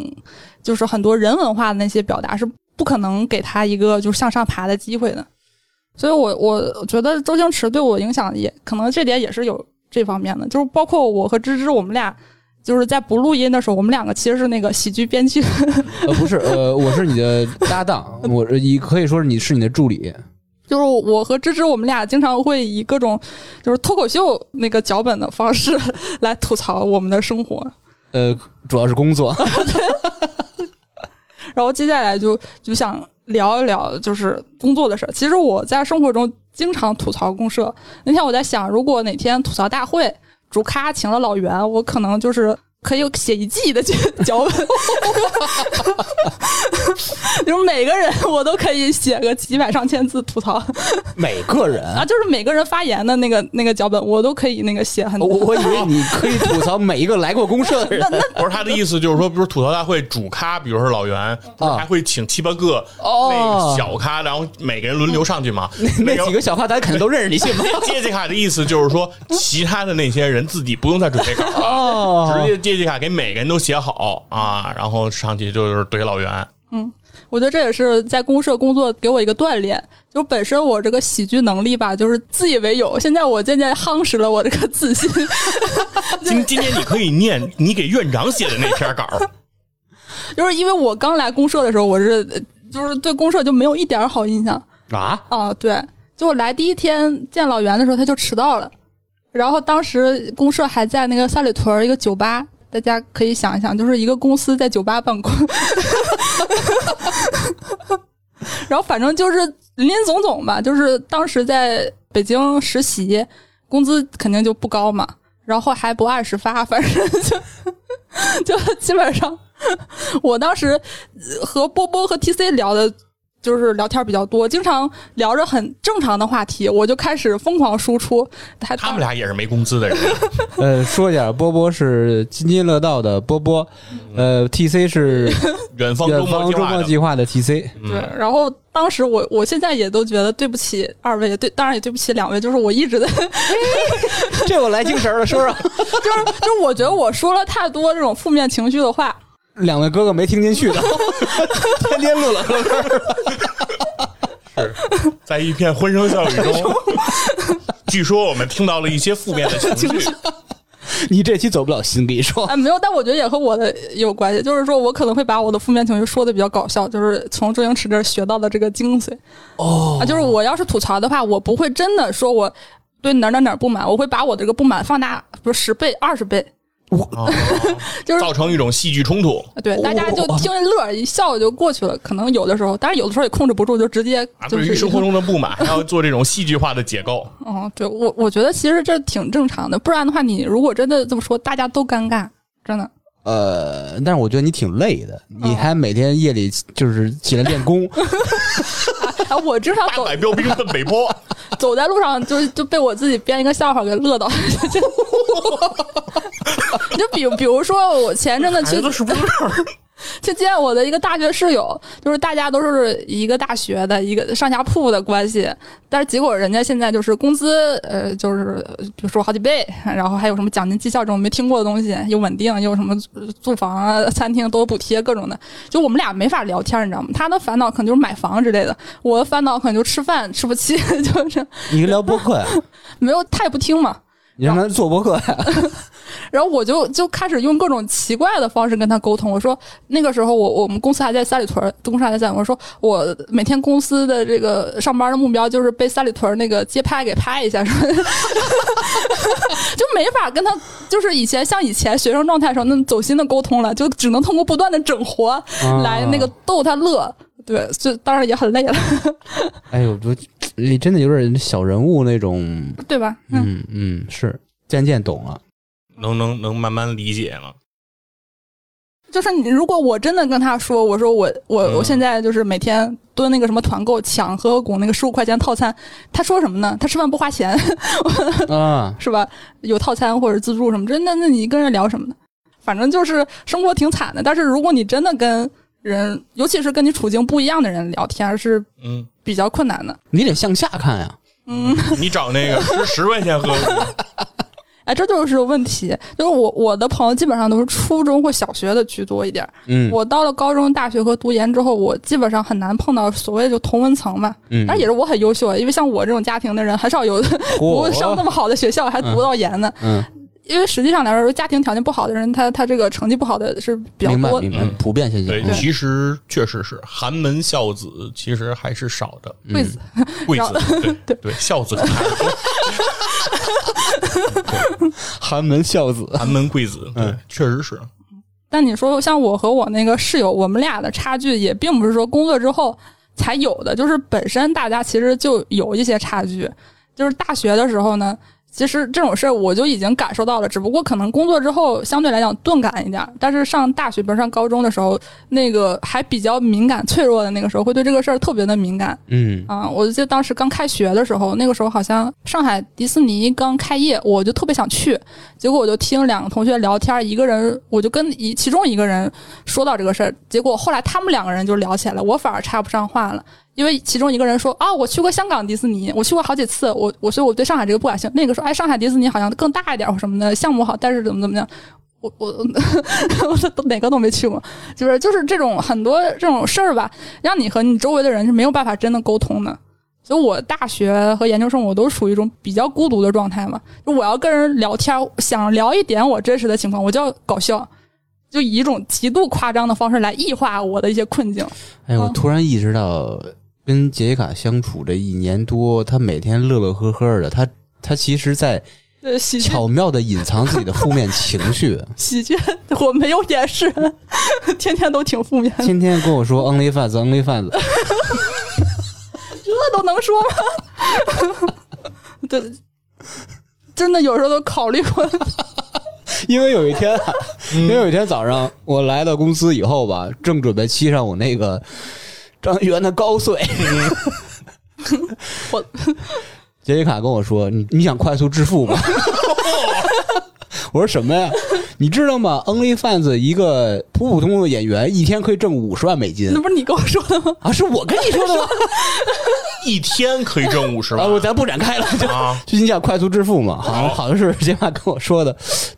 Speaker 1: 就是很多人文化的那些表达，是不可能给他一个就是向上爬的机会的。所以我我觉得周星驰对我影响也可能这点也是有这方面的，就是包括我和芝芝，我们俩就是在不录音的时候，我们两个其实是那个喜剧编剧，
Speaker 2: 呃，不是，呃，我是你的搭档，我你可以说是你是你的助理。
Speaker 1: 就是我和芝芝，我们俩经常会以各种就是脱口秀那个脚本的方式来吐槽我们的生活。
Speaker 2: 呃，主要是工作。
Speaker 1: 然后接下来就就想聊一聊就是工作的事儿。其实我在生活中经常吐槽公社。那天我在想，如果哪天吐槽大会主咖请了老袁，我可能就是可以写一季的脚本，就是每个人我都可以写个几百上千字吐槽
Speaker 2: 每个人
Speaker 1: 啊，就是每个人发言的那个那个脚本，我都可以那个写很多。
Speaker 2: 我以为你可以吐槽每一个来过公社的人。
Speaker 3: 不是他的意思，就是说，比如吐槽大会主咖，比如说老袁，还会请七八个
Speaker 2: 哦
Speaker 3: 那小咖，然后每个人轮流上去嘛。
Speaker 2: 那几个小咖咱肯定都认识，你信吗？
Speaker 3: 杰西卡的意思就是说，其他的那些人自己不用再准备稿了，
Speaker 2: 哦
Speaker 3: 直接接济卡给每个人都写好啊，然后上去就是怼老袁。
Speaker 1: 嗯我觉得这也是在公社工作给我一个锻炼。就本身我这个喜剧能力吧，就是自以为有，现在我渐渐夯实了我这个自信。
Speaker 3: 今 今天你可以念你给院长写的那篇稿，
Speaker 1: 就是因为我刚来公社的时候，我是呃就是对公社就没有一点好印象
Speaker 2: 啊，
Speaker 1: 啊。对，就我来第一天见老袁的时候，他就迟到了。然后当时公社还在那个三里屯一个酒吧，大家可以想一想，就是一个公司在酒吧办公。然后反正就是林林总总吧，就是当时在北京实习，工资肯定就不高嘛，然后还不按时发，反正就 就基本上，我当时和波波和 TC 聊的就是聊天比较多，经常聊着很正常的话题，我就开始疯狂输出。他
Speaker 3: 他们俩也是没工资的人，
Speaker 2: 呃，说一下，波波是津津乐道的波波，呃，TC 是
Speaker 3: 远方周
Speaker 2: 远方周
Speaker 3: 末计划的
Speaker 2: TC。
Speaker 1: 对，然后当时我我现在也都觉得对不起二位，对，当然也对不起两位，就是我一直在，
Speaker 2: 这我来精神了，说说。
Speaker 1: 就是我觉得我说了太多这种负面情绪的话，
Speaker 2: 两位哥哥没听进去的，天天乐乐呵呵。
Speaker 3: 是在一片欢声笑语中，据说我们听到了一些负面的情绪。
Speaker 2: 你这期走不了心，跟你说。
Speaker 1: 啊，没有，但我觉得也和我的有关系，就是说我可能会把我的负面情绪说的比较搞笑，就是从周星驰这儿学到的这个精髓。
Speaker 2: 哦
Speaker 1: 啊，就是我要是吐槽的话，我不会真的说我对哪儿哪儿哪儿不满，我会把我这个不满放大，比如十倍、二十倍，
Speaker 3: 哦
Speaker 1: 就是
Speaker 3: 造成一种戏剧冲突
Speaker 1: 对大家就听着乐一笑就过去了。可能有的时候，当然有的时候也控制不住，就直接
Speaker 3: 啊，
Speaker 1: 就是
Speaker 3: 对于生活中的不满，还要做这种戏剧化的解构。
Speaker 1: 哦，对我我觉得其实这挺正常的，不然的话，你如果真的这么说，大家都尴尬，真的。
Speaker 2: 呃，但是我觉得你挺累的，你还每天夜里就是起来练功，
Speaker 1: 啊，我经常
Speaker 3: 八
Speaker 1: 走
Speaker 3: 百标兵奔北坡，
Speaker 1: 走在路上就就被我自己编一个笑话给乐到。就就比 比如说，我前阵子去
Speaker 3: 孩子是不是有点儿
Speaker 1: 去见我的一个大学室友，就是大家都是一个大学的一个上下铺的关系，但是结果人家现在就是工资呃就是比如说好几倍，然后还有什么奖金绩效这种没听过的东西，又稳定又什么住房啊、餐厅都有补贴各种的，就我们俩没法聊天，你知道吗？他的烦恼可能就是买房之类的，我的烦恼可能就吃饭吃不起，就是
Speaker 2: 你聊播客呀？
Speaker 1: 没有他也不听嘛。
Speaker 2: 你让他做博客呀？
Speaker 1: 然后我就就开始用各种奇怪的方式跟他沟通。我说那个时候我我们公司还在三里屯儿，公司还在三里屯。我说我每天公司的这个上班的目标就是被三里屯儿那个街拍给拍一下，是吧？就没法跟他就是以前像以前学生状态时候那么走心的沟通了，就只能通过不断的整活来那个逗他乐。对，就当然也很累了，
Speaker 2: 哎呦，我你真的有点小人物那种，
Speaker 1: 对吧？嗯，
Speaker 2: 嗯嗯，是渐渐懂了。
Speaker 3: 能能能慢慢理解了。
Speaker 1: 就是你，如果我真的跟他说，我说我我
Speaker 3: 嗯
Speaker 1: 我现在就是每天蹲那个什么团购抢和合拱那个十五块钱套餐，他说什么呢？他吃饭不花钱
Speaker 2: 啊，
Speaker 1: 是吧？有套餐或者自助什么，真的，那你跟人聊什么呢？反正就是生活挺惨的。但是如果你真的跟人，尤其是跟你处境不一样的人聊天，是
Speaker 3: 嗯，
Speaker 1: 比较困难的。
Speaker 2: 你得向下看呀。
Speaker 1: 嗯，
Speaker 3: 你找那个十十块钱喝，
Speaker 1: 哎，这就是问题。就是我我的朋友基本上都是初中或小学的居多一点儿。
Speaker 2: 嗯，
Speaker 1: 我到了高中、大学和读研之后，我基本上很难碰到所谓的就同文层嘛。
Speaker 2: 嗯，
Speaker 1: 当然也是我很优秀啊，因为像我这种家庭的人，很少有
Speaker 2: 读
Speaker 1: 上那么好的学校还读到研的。
Speaker 2: 嗯，
Speaker 1: 因为实际上来说，家庭条件不好的人，他他这个成绩不好的是比较多的。
Speaker 2: 明白明白
Speaker 3: 嗯，
Speaker 2: 普遍现象
Speaker 3: 对，。
Speaker 2: 嗯
Speaker 3: 其实确实是寒门孝子，其实还是少的。
Speaker 1: 贵子，
Speaker 3: 贵子，对对，孝子还是多，
Speaker 2: 寒门孝子。
Speaker 3: 寒门贵子，对
Speaker 2: 嗯，
Speaker 3: 确实是。
Speaker 1: 但你说像我和我那个室友，我们俩的差距也并不是说工作之后才有的，就是本身大家其实就有一些差距。就是大学的时候呢，其实这种事儿我就已经感受到了，只不过可能工作之后相对来讲钝感一点儿。但是上大学，比如上高中的时候，那个还比较敏感、脆弱的那个时候，会对这个事儿特别的敏感。
Speaker 2: 嗯
Speaker 1: 啊，我记得当时刚开学的时候，那个时候好像上海迪士尼刚开业，我就特别想去。结果我就听两个同学聊天，一个人我就跟一其中一个人说到这个事儿，结果后来他们两个人就聊起来了，我反而插不上话了。因为其中一个人说啊，我去过香港迪士尼，我去过好几次，我我所以我对上海这个不感兴趣。那个说哎，上海迪士尼好像更大一点或什么的，项目好，但是怎么怎么样。我我 我都哪个都没去过，就是就是这种很多这种事儿吧，让你和你周围的人是没有办法真的沟通的。所以我大学和研究生我都属于一种比较孤独的状态嘛。就我要跟人聊天，想聊一点我真实的情况，我就要搞笑，就以一种极度夸张的方式来异化我的一些困境。
Speaker 2: 哎，我
Speaker 1: 嗯
Speaker 2: 突然意识到，跟杰西卡相处这一年多，他每天乐乐呵呵的，他他其实在。巧妙的隐藏自己的负面情绪，
Speaker 1: 喜剧我没有掩饰，天天都挺负面的，
Speaker 2: 天天跟我说 only fans only fans，
Speaker 1: 这都能说吗？对，真的有时候都考虑过。
Speaker 2: 因为有一天啊，因为有一天早上我来到公司以后吧，正准备沏上我那个张一元的高碎。
Speaker 1: 我
Speaker 2: 杰西卡跟我说：“你你想快速致富吗？”我说什么呀？你知道吗？OnlyFans 一个普普通通的演员一天可以挣五十万美金
Speaker 1: 那不是你跟我说的吗？
Speaker 2: 啊！是我跟你说的吗？
Speaker 3: 一天可以挣五十
Speaker 2: 啊，
Speaker 3: 万
Speaker 2: 我咱不展开了，就
Speaker 3: 啊！
Speaker 2: 就你想快速致富嘛？好像好像是杰西卡跟我说的，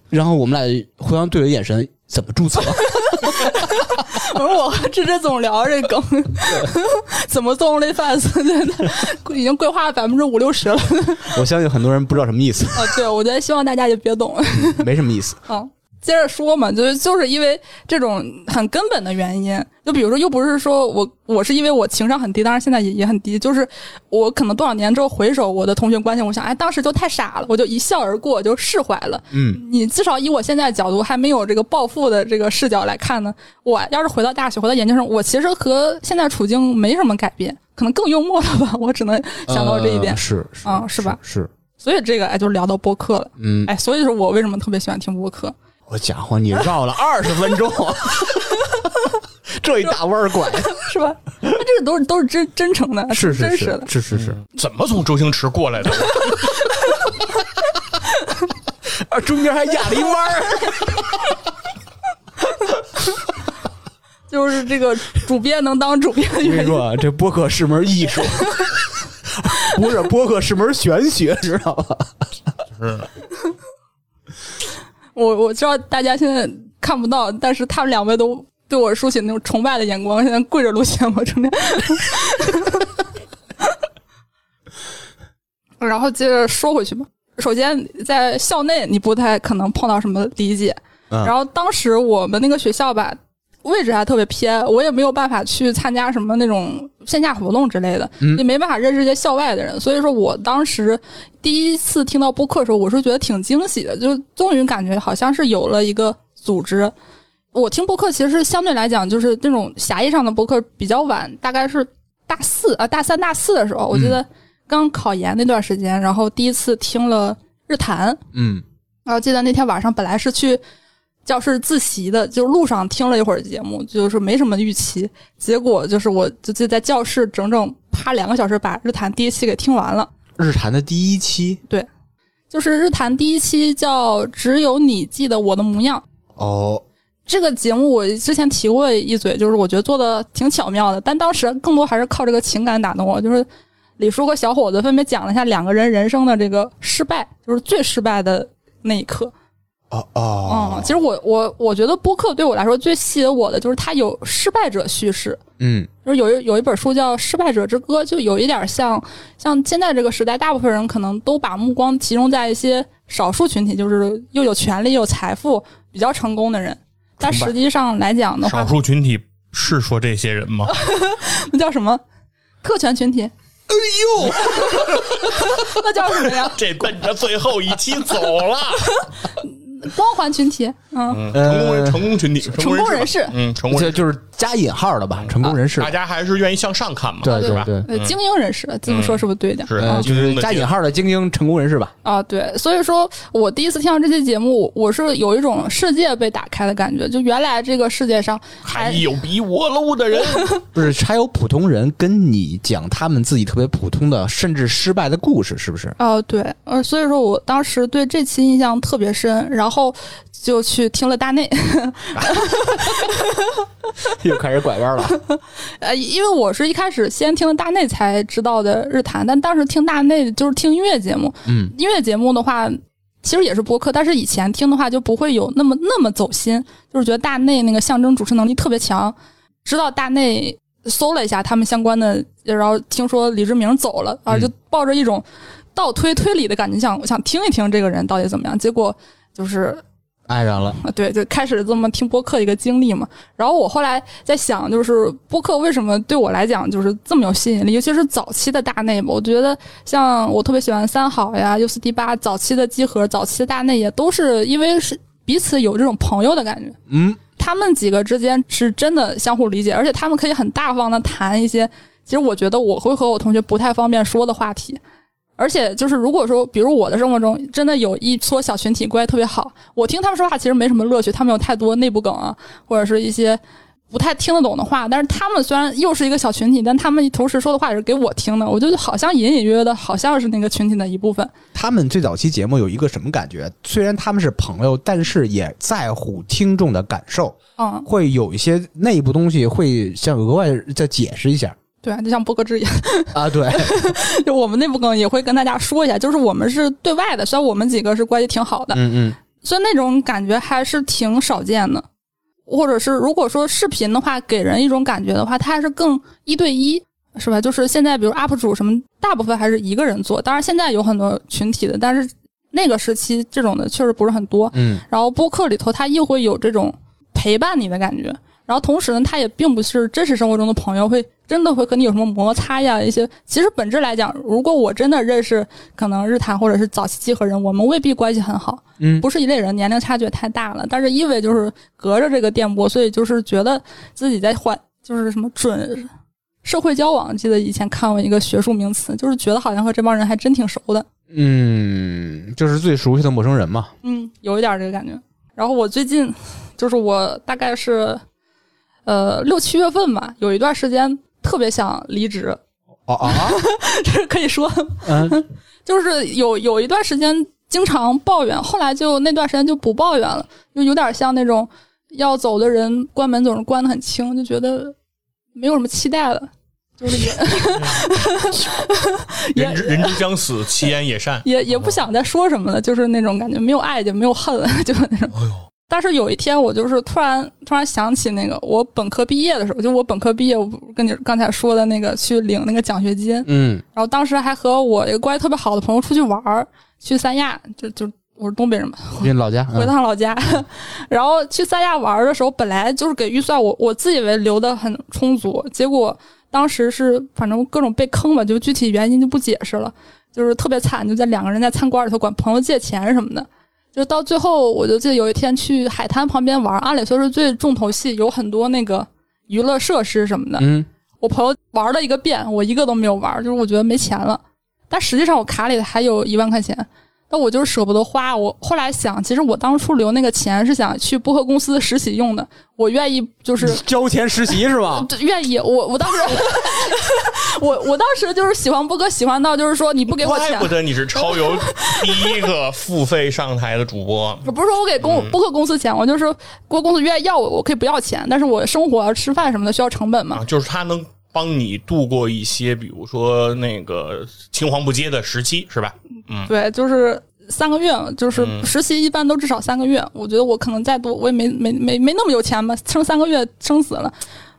Speaker 2: 然后我们俩互相对了眼神，怎么注册？
Speaker 1: 我说我和芝芝总聊这梗，怎么做 OnlyFans，真的已经规划百分之五六十了。
Speaker 2: 我相信很多人不知道什么意思，
Speaker 1: 啊，对，我觉得希望大家也别懂。
Speaker 2: 没什么意思。
Speaker 1: 啊，接着说嘛，就是就是因为这种很根本的原因，就比如说，又不是说我我是因为我情商很低，当然现在也也很低，就是我可能多少年之后回首我的同学关系，我想，哎，当时就太傻了，我就一笑而过，就释怀了。
Speaker 2: 嗯，
Speaker 1: 你至少以我现在的角度，还没有这个暴富的这个视角来看呢，我要是回到大学，回到研究生，我其实和现在处境没什么改变，可能更幽默了吧，我只能想到这一点。
Speaker 2: 呃是是
Speaker 1: 啊是吧
Speaker 2: 是，
Speaker 1: 所以这个哎，就聊到播客了。
Speaker 2: 嗯，
Speaker 1: 哎，所以说我为什么特别喜欢听播客。
Speaker 2: 我家伙，你绕了二十分钟，这一大弯儿拐，
Speaker 1: 是吧？那这个都是都是真真诚的，
Speaker 2: 是是是
Speaker 1: 真实的。
Speaker 2: 是是是，
Speaker 3: 怎么从周星驰过来的？
Speaker 2: 啊，中间还压了一弯儿。
Speaker 1: 就是这个主编能当主编的
Speaker 2: 我跟。你说啊，这播客是门艺术，不是播客是门玄学，知道吧？
Speaker 3: 是
Speaker 1: 我我知道大家现在看不到，但是他们两位都对我竖起那种崇拜的眼光，现在跪着录节目，真的。然后接着说回去吧。首先，在校内你不太可能碰到什么理解，
Speaker 2: 嗯
Speaker 1: 然后当时我们那个学校吧，位置还特别偏，我也没有办法去参加什么那种线下活动之类的，
Speaker 2: 嗯
Speaker 1: 也没办法认识一些校外的人。所以说我当时第一次听到播客的时候，我是觉得挺惊喜的，就终于感觉好像是有了一个组织。我听播客其实相对来讲，就是那种狭义上的播客比较晚，大概是大四啊、大三、大四的时候，我记得刚考研那段时间，然后第一次听了日坛，
Speaker 2: 嗯
Speaker 1: 然后记得那天晚上本来是去教室自习的，就路上听了一会儿节目，就是没什么预期，结果就是我就就在教室整整趴两个小时把日坛第一期给听完了。
Speaker 2: 日坛的第一期对
Speaker 1: 就是日坛第一期叫《只有你记得我的模样》
Speaker 2: 哦，
Speaker 1: 这个节目，我之前提过一嘴，就是我觉得做的挺巧妙的，但当时更多还是靠这个情感打动我。就是李叔和小伙子分别讲了一下两个人人生的这个失败，就是最失败的那一刻。
Speaker 2: 哦哦
Speaker 1: 嗯，其实我我我觉得播客对我来说最吸引我的就是它有失败者叙事，
Speaker 2: 嗯
Speaker 1: 就是有一有一本书叫《失败者之歌》，就有一点像像现在这个时代，大部分人可能都把目光集中在一些少数群体，就是又有权利又有财富、比较成功的人。但实际上来讲的话
Speaker 3: 少，数群体是说这些人吗？
Speaker 1: 那叫什么？特权群体？
Speaker 2: 哎呦，
Speaker 1: 那叫什么呀？
Speaker 3: 这奔着最后一期走了。
Speaker 1: 光环群体？嗯，
Speaker 3: 嗯，成功人
Speaker 2: 呃
Speaker 3: 成功群体，
Speaker 1: 成功人士
Speaker 3: 嗯，成功人士
Speaker 2: 就是加引号的吧？成功人士
Speaker 3: 大，家还是愿意向上看嘛，
Speaker 2: 对
Speaker 3: 是吧？
Speaker 2: 对
Speaker 1: 呃，精英人士，这么说是不是对的？
Speaker 3: 是
Speaker 2: 呃，就是加引号的精英成功人士吧？
Speaker 1: 啊，对，所以说我第一次听到这期节目，我是有一种世界被打开的感觉，就原来这个世界上还
Speaker 3: 还有比我 low 的人，
Speaker 2: 不是，还有普通人跟你讲他们自己特别普通的，甚至失败的故事，是不是？
Speaker 1: 哦，对，呃，所以说我当时对这期印象特别深，然后就去听了大内，
Speaker 2: 又开始拐弯了。
Speaker 1: 呃，因为我是一开始先听了大内才知道的日坛，但当时听大内就是听音乐节目，
Speaker 2: 嗯，
Speaker 1: 音乐节目的话。其实也是播客，但是以前听的话就不会有那么那么走心，就是觉得大内那个象征主持能力特别强。知道大内搜了一下他们相关的，然后听说李志明走了，啊，就抱着一种倒推推理的感觉，想我想听一听这个人到底怎么样。结果就是
Speaker 2: 爱上了，
Speaker 1: 啊，对，就开始这么听播客一个经历嘛。然后我后来在想，就是播客为什么对我来讲就是这么有吸引力，尤其是早期的大内吧。我觉得像我特别喜欢三好呀、U 四 D 八，早期的集合、早期的大内也都是因为是彼此有这种朋友的感觉。
Speaker 2: 嗯，
Speaker 1: 他们几个之间是真的相互理解，而且他们可以很大方的谈一些，其实我觉得我会和我同学不太方便说的话题。而且就是，如果说，比如我的生活中真的有一撮小群体关系特别好，我听他们说话其实没什么乐趣，他们有太多内部梗啊，或者是一些不太听得懂的话，但是他们虽然又是一个小群体，但他们同时说的话也是给我听的，我就好像隐隐约约的，好像是那个群体的一部分。
Speaker 2: 他们最早期节目有一个什么感觉？虽然他们是朋友，但是也在乎听众的感受，
Speaker 1: 嗯，
Speaker 2: 会有一些内部东西会像额外再解释一下
Speaker 1: 对啊，就像播客之一样，
Speaker 2: 啊。对，
Speaker 1: 就我们内部更也会跟大家说一下，就是我们是对外的，虽然我们几个是关系挺好的，
Speaker 2: 嗯嗯
Speaker 1: 所以那种感觉还是挺少见的。或者是如果说视频的话，给人一种感觉的话，它还是更一对一，是吧？就是现在比如 UP 主什么，大部分还是一个人做，当然现在有很多群体的，但是那个时期这种的确实不是很多。
Speaker 2: 嗯
Speaker 1: 然后播客里头，它又会有这种陪伴你的感觉。然后同时呢，他也并不是真实生活中的朋友，会真的会和你有什么摩擦呀？一些其实本质来讲，如果我真的认识可能日坛或者是早期集合人，我们未必关系很好，
Speaker 2: 嗯
Speaker 1: 不是一类人，年龄差距也太大了。但是因为就是隔着这个电波，所以就是觉得自己在换，就是什么准社会交往。记得以前看过一个学术名词，就是觉得好像和这帮人还真挺熟的。
Speaker 2: 嗯，就是最熟悉的陌生人嘛。
Speaker 1: 嗯，有一点这个感觉。然后我最近就是我大概是呃六七月份吧，有一段时间特别想离职，
Speaker 2: 哦啊，
Speaker 1: 这是可以说，
Speaker 2: 嗯
Speaker 1: 就是有有一段时间经常抱怨，后来就那段时间就不抱怨了，就有点像那种要走的人关门总是关的很轻，就觉得没有什么期待了，就是
Speaker 3: 人之人之将死，其言也善。
Speaker 1: 也也不想再说什么了，就是那种感觉，没有爱就没有恨了，就是那种。
Speaker 3: 哎呦，
Speaker 1: 但是有一天，我就是突然突然想起那个我本科毕业的时候，就我本科毕业，我不跟你刚才说的那个去领那个奖学金，
Speaker 2: 嗯。
Speaker 1: 然后当时还和我一个关系特别好的朋友出去玩儿，去三亚，就就我是东北人嘛，
Speaker 2: 回老家
Speaker 1: 回趟老家，然后去三亚玩儿的时候，本来就是给预算我我自以为留的很充足，结果当时是反正各种被坑吧，就具体原因就不解释了，就是特别惨，就在两个人在餐馆里头管朋友借钱什么的。就到最后，我就记得有一天去海滩旁边玩儿，按理说是最重头戏，有很多那个娱乐设施什么的。
Speaker 2: 嗯
Speaker 1: 我朋友玩了一个遍，我一个都没有玩，就是我觉得没钱了。但实际上我卡里还有一万块钱，但我就是舍不得花。我后来想，其实我当初留那个钱是想去播客公司实习用的，我愿意就是
Speaker 2: 交钱实习是吧？
Speaker 1: 愿意。我我当时我我当时就是喜欢播客，喜欢到就是说你不给我钱
Speaker 3: 怪不，得你是超游第一个付费上台的主播。
Speaker 1: 不是说我给公播客公司钱，我就是播客公司愿意要我，我可以不要钱，但是我生活吃饭什么的需要成本嘛
Speaker 3: 啊，。就是他能帮你度过一些，比如说那个青黄不接的时期，是吧？
Speaker 1: 嗯对，就是三个月，就是
Speaker 3: 嗯
Speaker 1: 实习一般都至少三个月。我觉得我可能再多，我也没没没没那么有钱吧，撑三个月撑死了。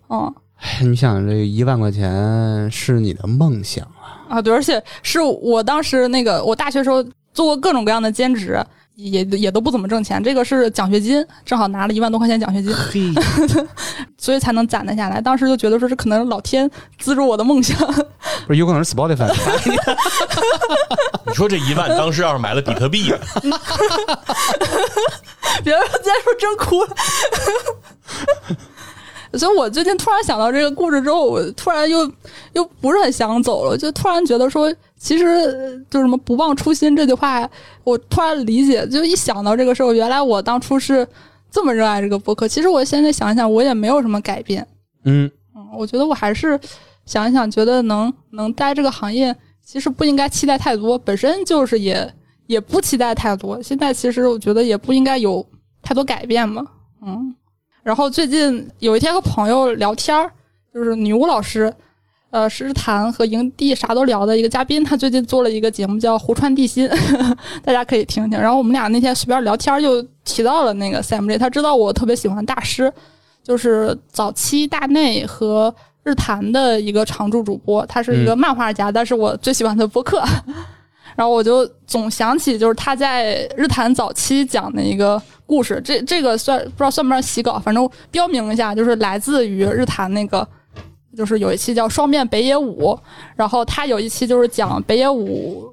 Speaker 1: 嗯
Speaker 2: 你想这一万块钱是你的梦想啊？
Speaker 1: 啊，对，而且是我当时那个我大学时候做过各种各样的兼职，也也都不怎么挣钱。这个是奖学金，正好拿了一万多块钱奖学金，所以才能攒得下来。当时就觉得说是可能老天资助我的梦想。
Speaker 2: 不是有可能是 Spotify
Speaker 3: 你说这一万当时要是买了比特币，
Speaker 1: 别人今天说真哭了。所以我最近突然想到这个故事之后，我突然又又不是很想走了，就突然觉得说，其实呃就什么“不忘初心”这句话，我突然理解，就一想到这个事儿，原来我当初是这么热爱这个博客。其实我现在想一想，我也没有什么改变。
Speaker 2: 嗯，
Speaker 1: 嗯，我觉得我还是想一想，觉得能能待这个行业，其实不应该期待太多，本身就是也也不期待太多。现在其实我觉得也不应该有太多改变嘛，嗯。然后最近有一天和朋友聊天儿，就是女巫老师，呃，是日坛和营地啥都聊的一个嘉宾，他最近做了一个节目叫《胡川地心》，大家可以听听。然后我们俩那天随便聊天儿就提到了那个 CMJ，他知道我特别喜欢大师，就是早期大内和日坛的一个常驻主播，他是一个漫画家，但是我最喜欢他的播客。然后我就总想起，就是他在日坛早期讲的一个故事，这这个算不知道算不算洗稿，反正标明一下，就是来自于日坛那个，就是有一期叫《双面北野武》，然后他有一期就是讲北野武，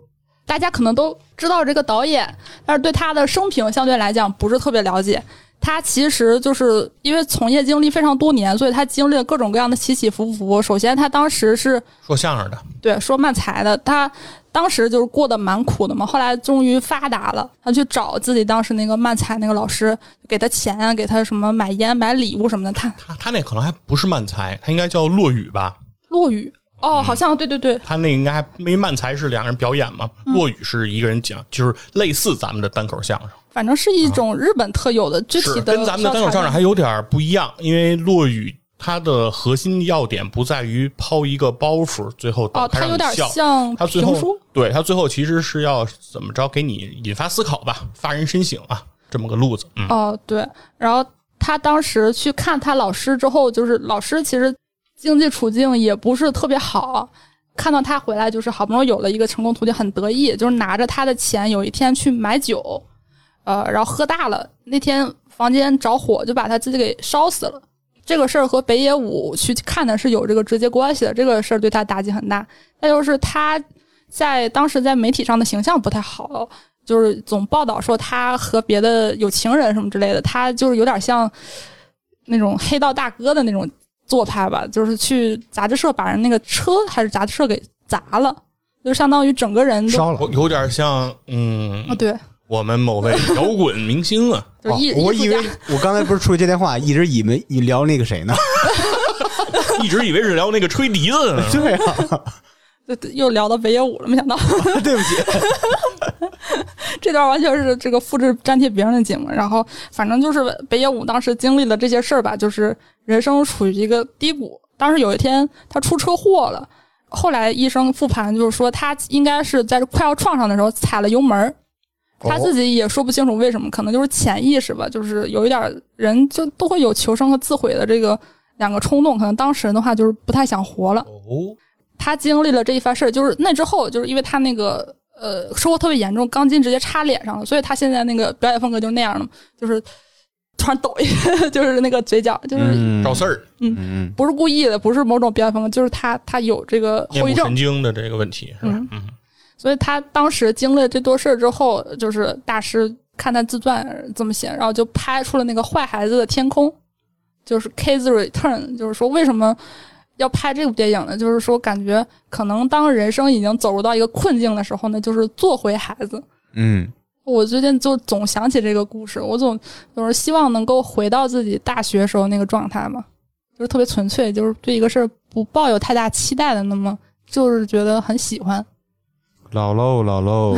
Speaker 1: 大家可能都知道这个导演，但是对他的生平相对来讲不是特别了解。他其实就是因为从业经历非常多年，所以他经历了各种各样的起起伏伏。首先，他当时是
Speaker 3: 说相声的，
Speaker 1: 对说漫才的，他 当时就是过得蛮苦的嘛，后来终于发达了，他去找自己当时那个漫才那个老师，给他钱啊，给他什么买烟、买礼物什么的。他
Speaker 3: 他他那可能还不是漫才，他应该叫落雨吧？
Speaker 1: 落雨哦，好像对对对，
Speaker 3: 他那应该还没漫才是两个人表演嘛？落雨是一个人讲，就是类似咱们的单口相声，
Speaker 1: 反正是一种日本特有的具体的，
Speaker 3: 跟咱们的单口相声还有点不一样，因为落雨。它的核心要点不在于抛一个包袱，最后他
Speaker 1: 它有点像
Speaker 3: 他最后对他最后其实是要怎么着给你引发思考吧，发人深省啊，这么个路子。嗯，
Speaker 1: 哦，对，然后他当时去看他老师之后，就是老师其实经济处境也不是特别好，看到他回来，就是好不容易有了一个成功途径，很得意，就是拿着他的钱，有一天去买酒，呃，然后喝大了，那天房间着火，就把他自己给烧死了。这个事儿和北野武去看的是有这个直接关系的，这个事儿对他打击很大。再就是他在当时在媒体上的形象不太好，就是总报道说他和别的有情人什么之类的，他就是有点像那种黑道大哥的那种做派吧，就是去杂志社把人那个车还是杂志社给砸了，就相当于整个人都
Speaker 2: 烧了。
Speaker 3: 有点像嗯
Speaker 1: 啊，，对，
Speaker 3: 我们某位 摇滚明星啊，
Speaker 2: 我以为我刚才不是出去接电话，一直以为你聊那个谁呢？
Speaker 3: 一直以为是聊那个吹笛子的呢。
Speaker 2: 对啊，
Speaker 1: 又聊到北野武了，没想到
Speaker 2: 对不起，
Speaker 1: 这段完全是这个复制粘贴别人的节目。然后反正就是北野武当时经历了这些事儿吧，就是人生处于一个低谷。当时有一天他出车祸了，后来医生复盘就是说他应该是在快要撞上的时候踩了油门儿。他自己也说不清楚为什么，可能就是潜意识吧，就是有一点人就都会有求生和自毁的这个两个冲动，可能当时人的话就是不太想活了。
Speaker 3: 哦，
Speaker 1: 他经历了这一番事儿，就是那之后，就是因为他那个呃车祸特别严重，钢筋直接插脸上了，所以他现在那个表演风格就那样的，就是突然抖一下，就是那个嘴角，就是、
Speaker 2: 嗯。
Speaker 3: 赵四儿
Speaker 2: 嗯
Speaker 1: 不是故意的，不是某种表演风格，就是他他有这个后遗症
Speaker 3: 面神，经的这个问题是吧？嗯，
Speaker 1: 所以他当时经历了这多事儿之后，就是大师看他自传这么写，然后就拍出了那个坏孩子的天空，就是 Kids Return，就是说为什么要拍这部电影呢？就是说感觉可能当人生已经走入到一个困境的时候呢，就是做回孩子。
Speaker 2: 嗯
Speaker 1: 我最近就总想起这个故事，我总就是希望能够回到自己大学时候那个状态嘛，就是特别纯粹，就是对一个事儿不抱有太大期待的，那么就是觉得很喜欢。
Speaker 2: 老喽老喽，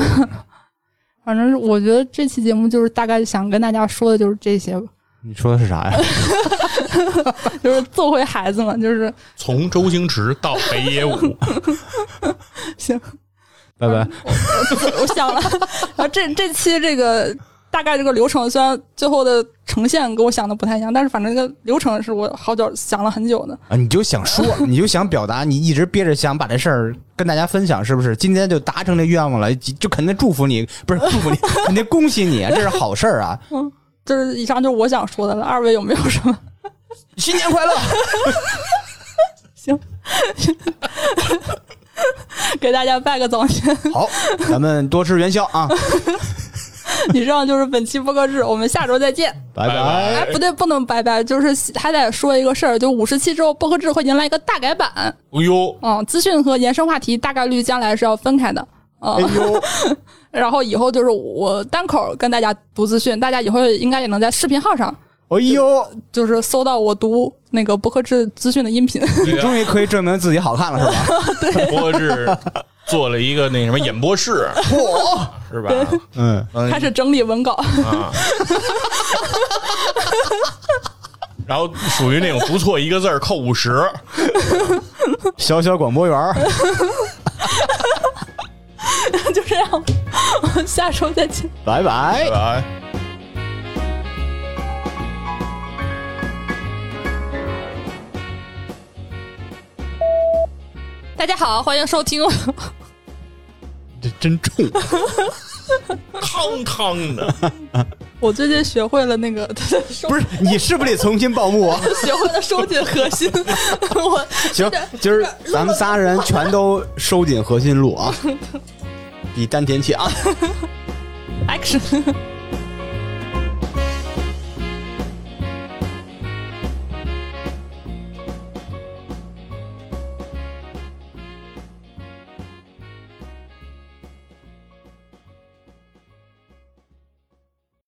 Speaker 1: 反正我觉得这期节目就是大概想跟大家说的就是这些吧，
Speaker 2: 你说的是啥呀？
Speaker 1: 就是做回孩子嘛，就是
Speaker 3: 从周星驰到北野武，
Speaker 1: 行。
Speaker 2: 拜拜。
Speaker 1: 我想了，然后这这期这个大概这个流程，虽然最后的呈现跟我想的不太一样，但是反正这个流程是我好久想了很久的。
Speaker 2: 啊，你就想说，你就想表达，你一直憋着想把这事儿跟大家分享，是不是？今天就达成这愿望了，就就肯定祝福你，不是祝福你，肯定恭喜你，这是好事儿啊！
Speaker 1: 嗯就是以上就是我想说的了。二位有没有什么？
Speaker 2: 新年快乐！
Speaker 1: 行，给大家拜个早年。
Speaker 2: 好，咱们多吃元宵啊！
Speaker 1: 以上就是本期播客日，我们下周再见。
Speaker 2: 拜
Speaker 3: 拜拜
Speaker 1: 哎，不对，不能拜拜，就是还得说一个事儿，就五十期之后，播客制会迎来一个大改版。
Speaker 3: 哎呦，
Speaker 1: 嗯，资讯和延伸话题大概率将来是要分开的。啊、
Speaker 2: 哎呦，
Speaker 1: 然后以后就是我单口跟大家读资讯，大家以后应该也能在视频号上，
Speaker 2: 哎呦，
Speaker 1: 就是搜到我读那个博客志资讯的音频。
Speaker 2: 你终于可以证明自己好看了，是吧？
Speaker 3: 对，博客制做了一个那什么演播室，
Speaker 2: 嚯，
Speaker 3: 是吧？
Speaker 2: 嗯，
Speaker 3: 嗯
Speaker 1: 开始整理文稿，
Speaker 3: 啊。然后属于那种不错一个字儿扣五十，
Speaker 2: 小小广播员儿，
Speaker 1: 就这样，我们下周再见。
Speaker 2: 拜拜
Speaker 3: 拜。拜。
Speaker 1: 大家好，欢迎收听。
Speaker 2: 这真重，
Speaker 3: 汤汤的，
Speaker 1: 我最近学会了那个
Speaker 2: 不是你是不是得重新报幕啊？
Speaker 1: 学会了收紧核心。我
Speaker 2: 行，今儿咱们仨人全都收紧核心录啊，比丹田气啊。
Speaker 1: action。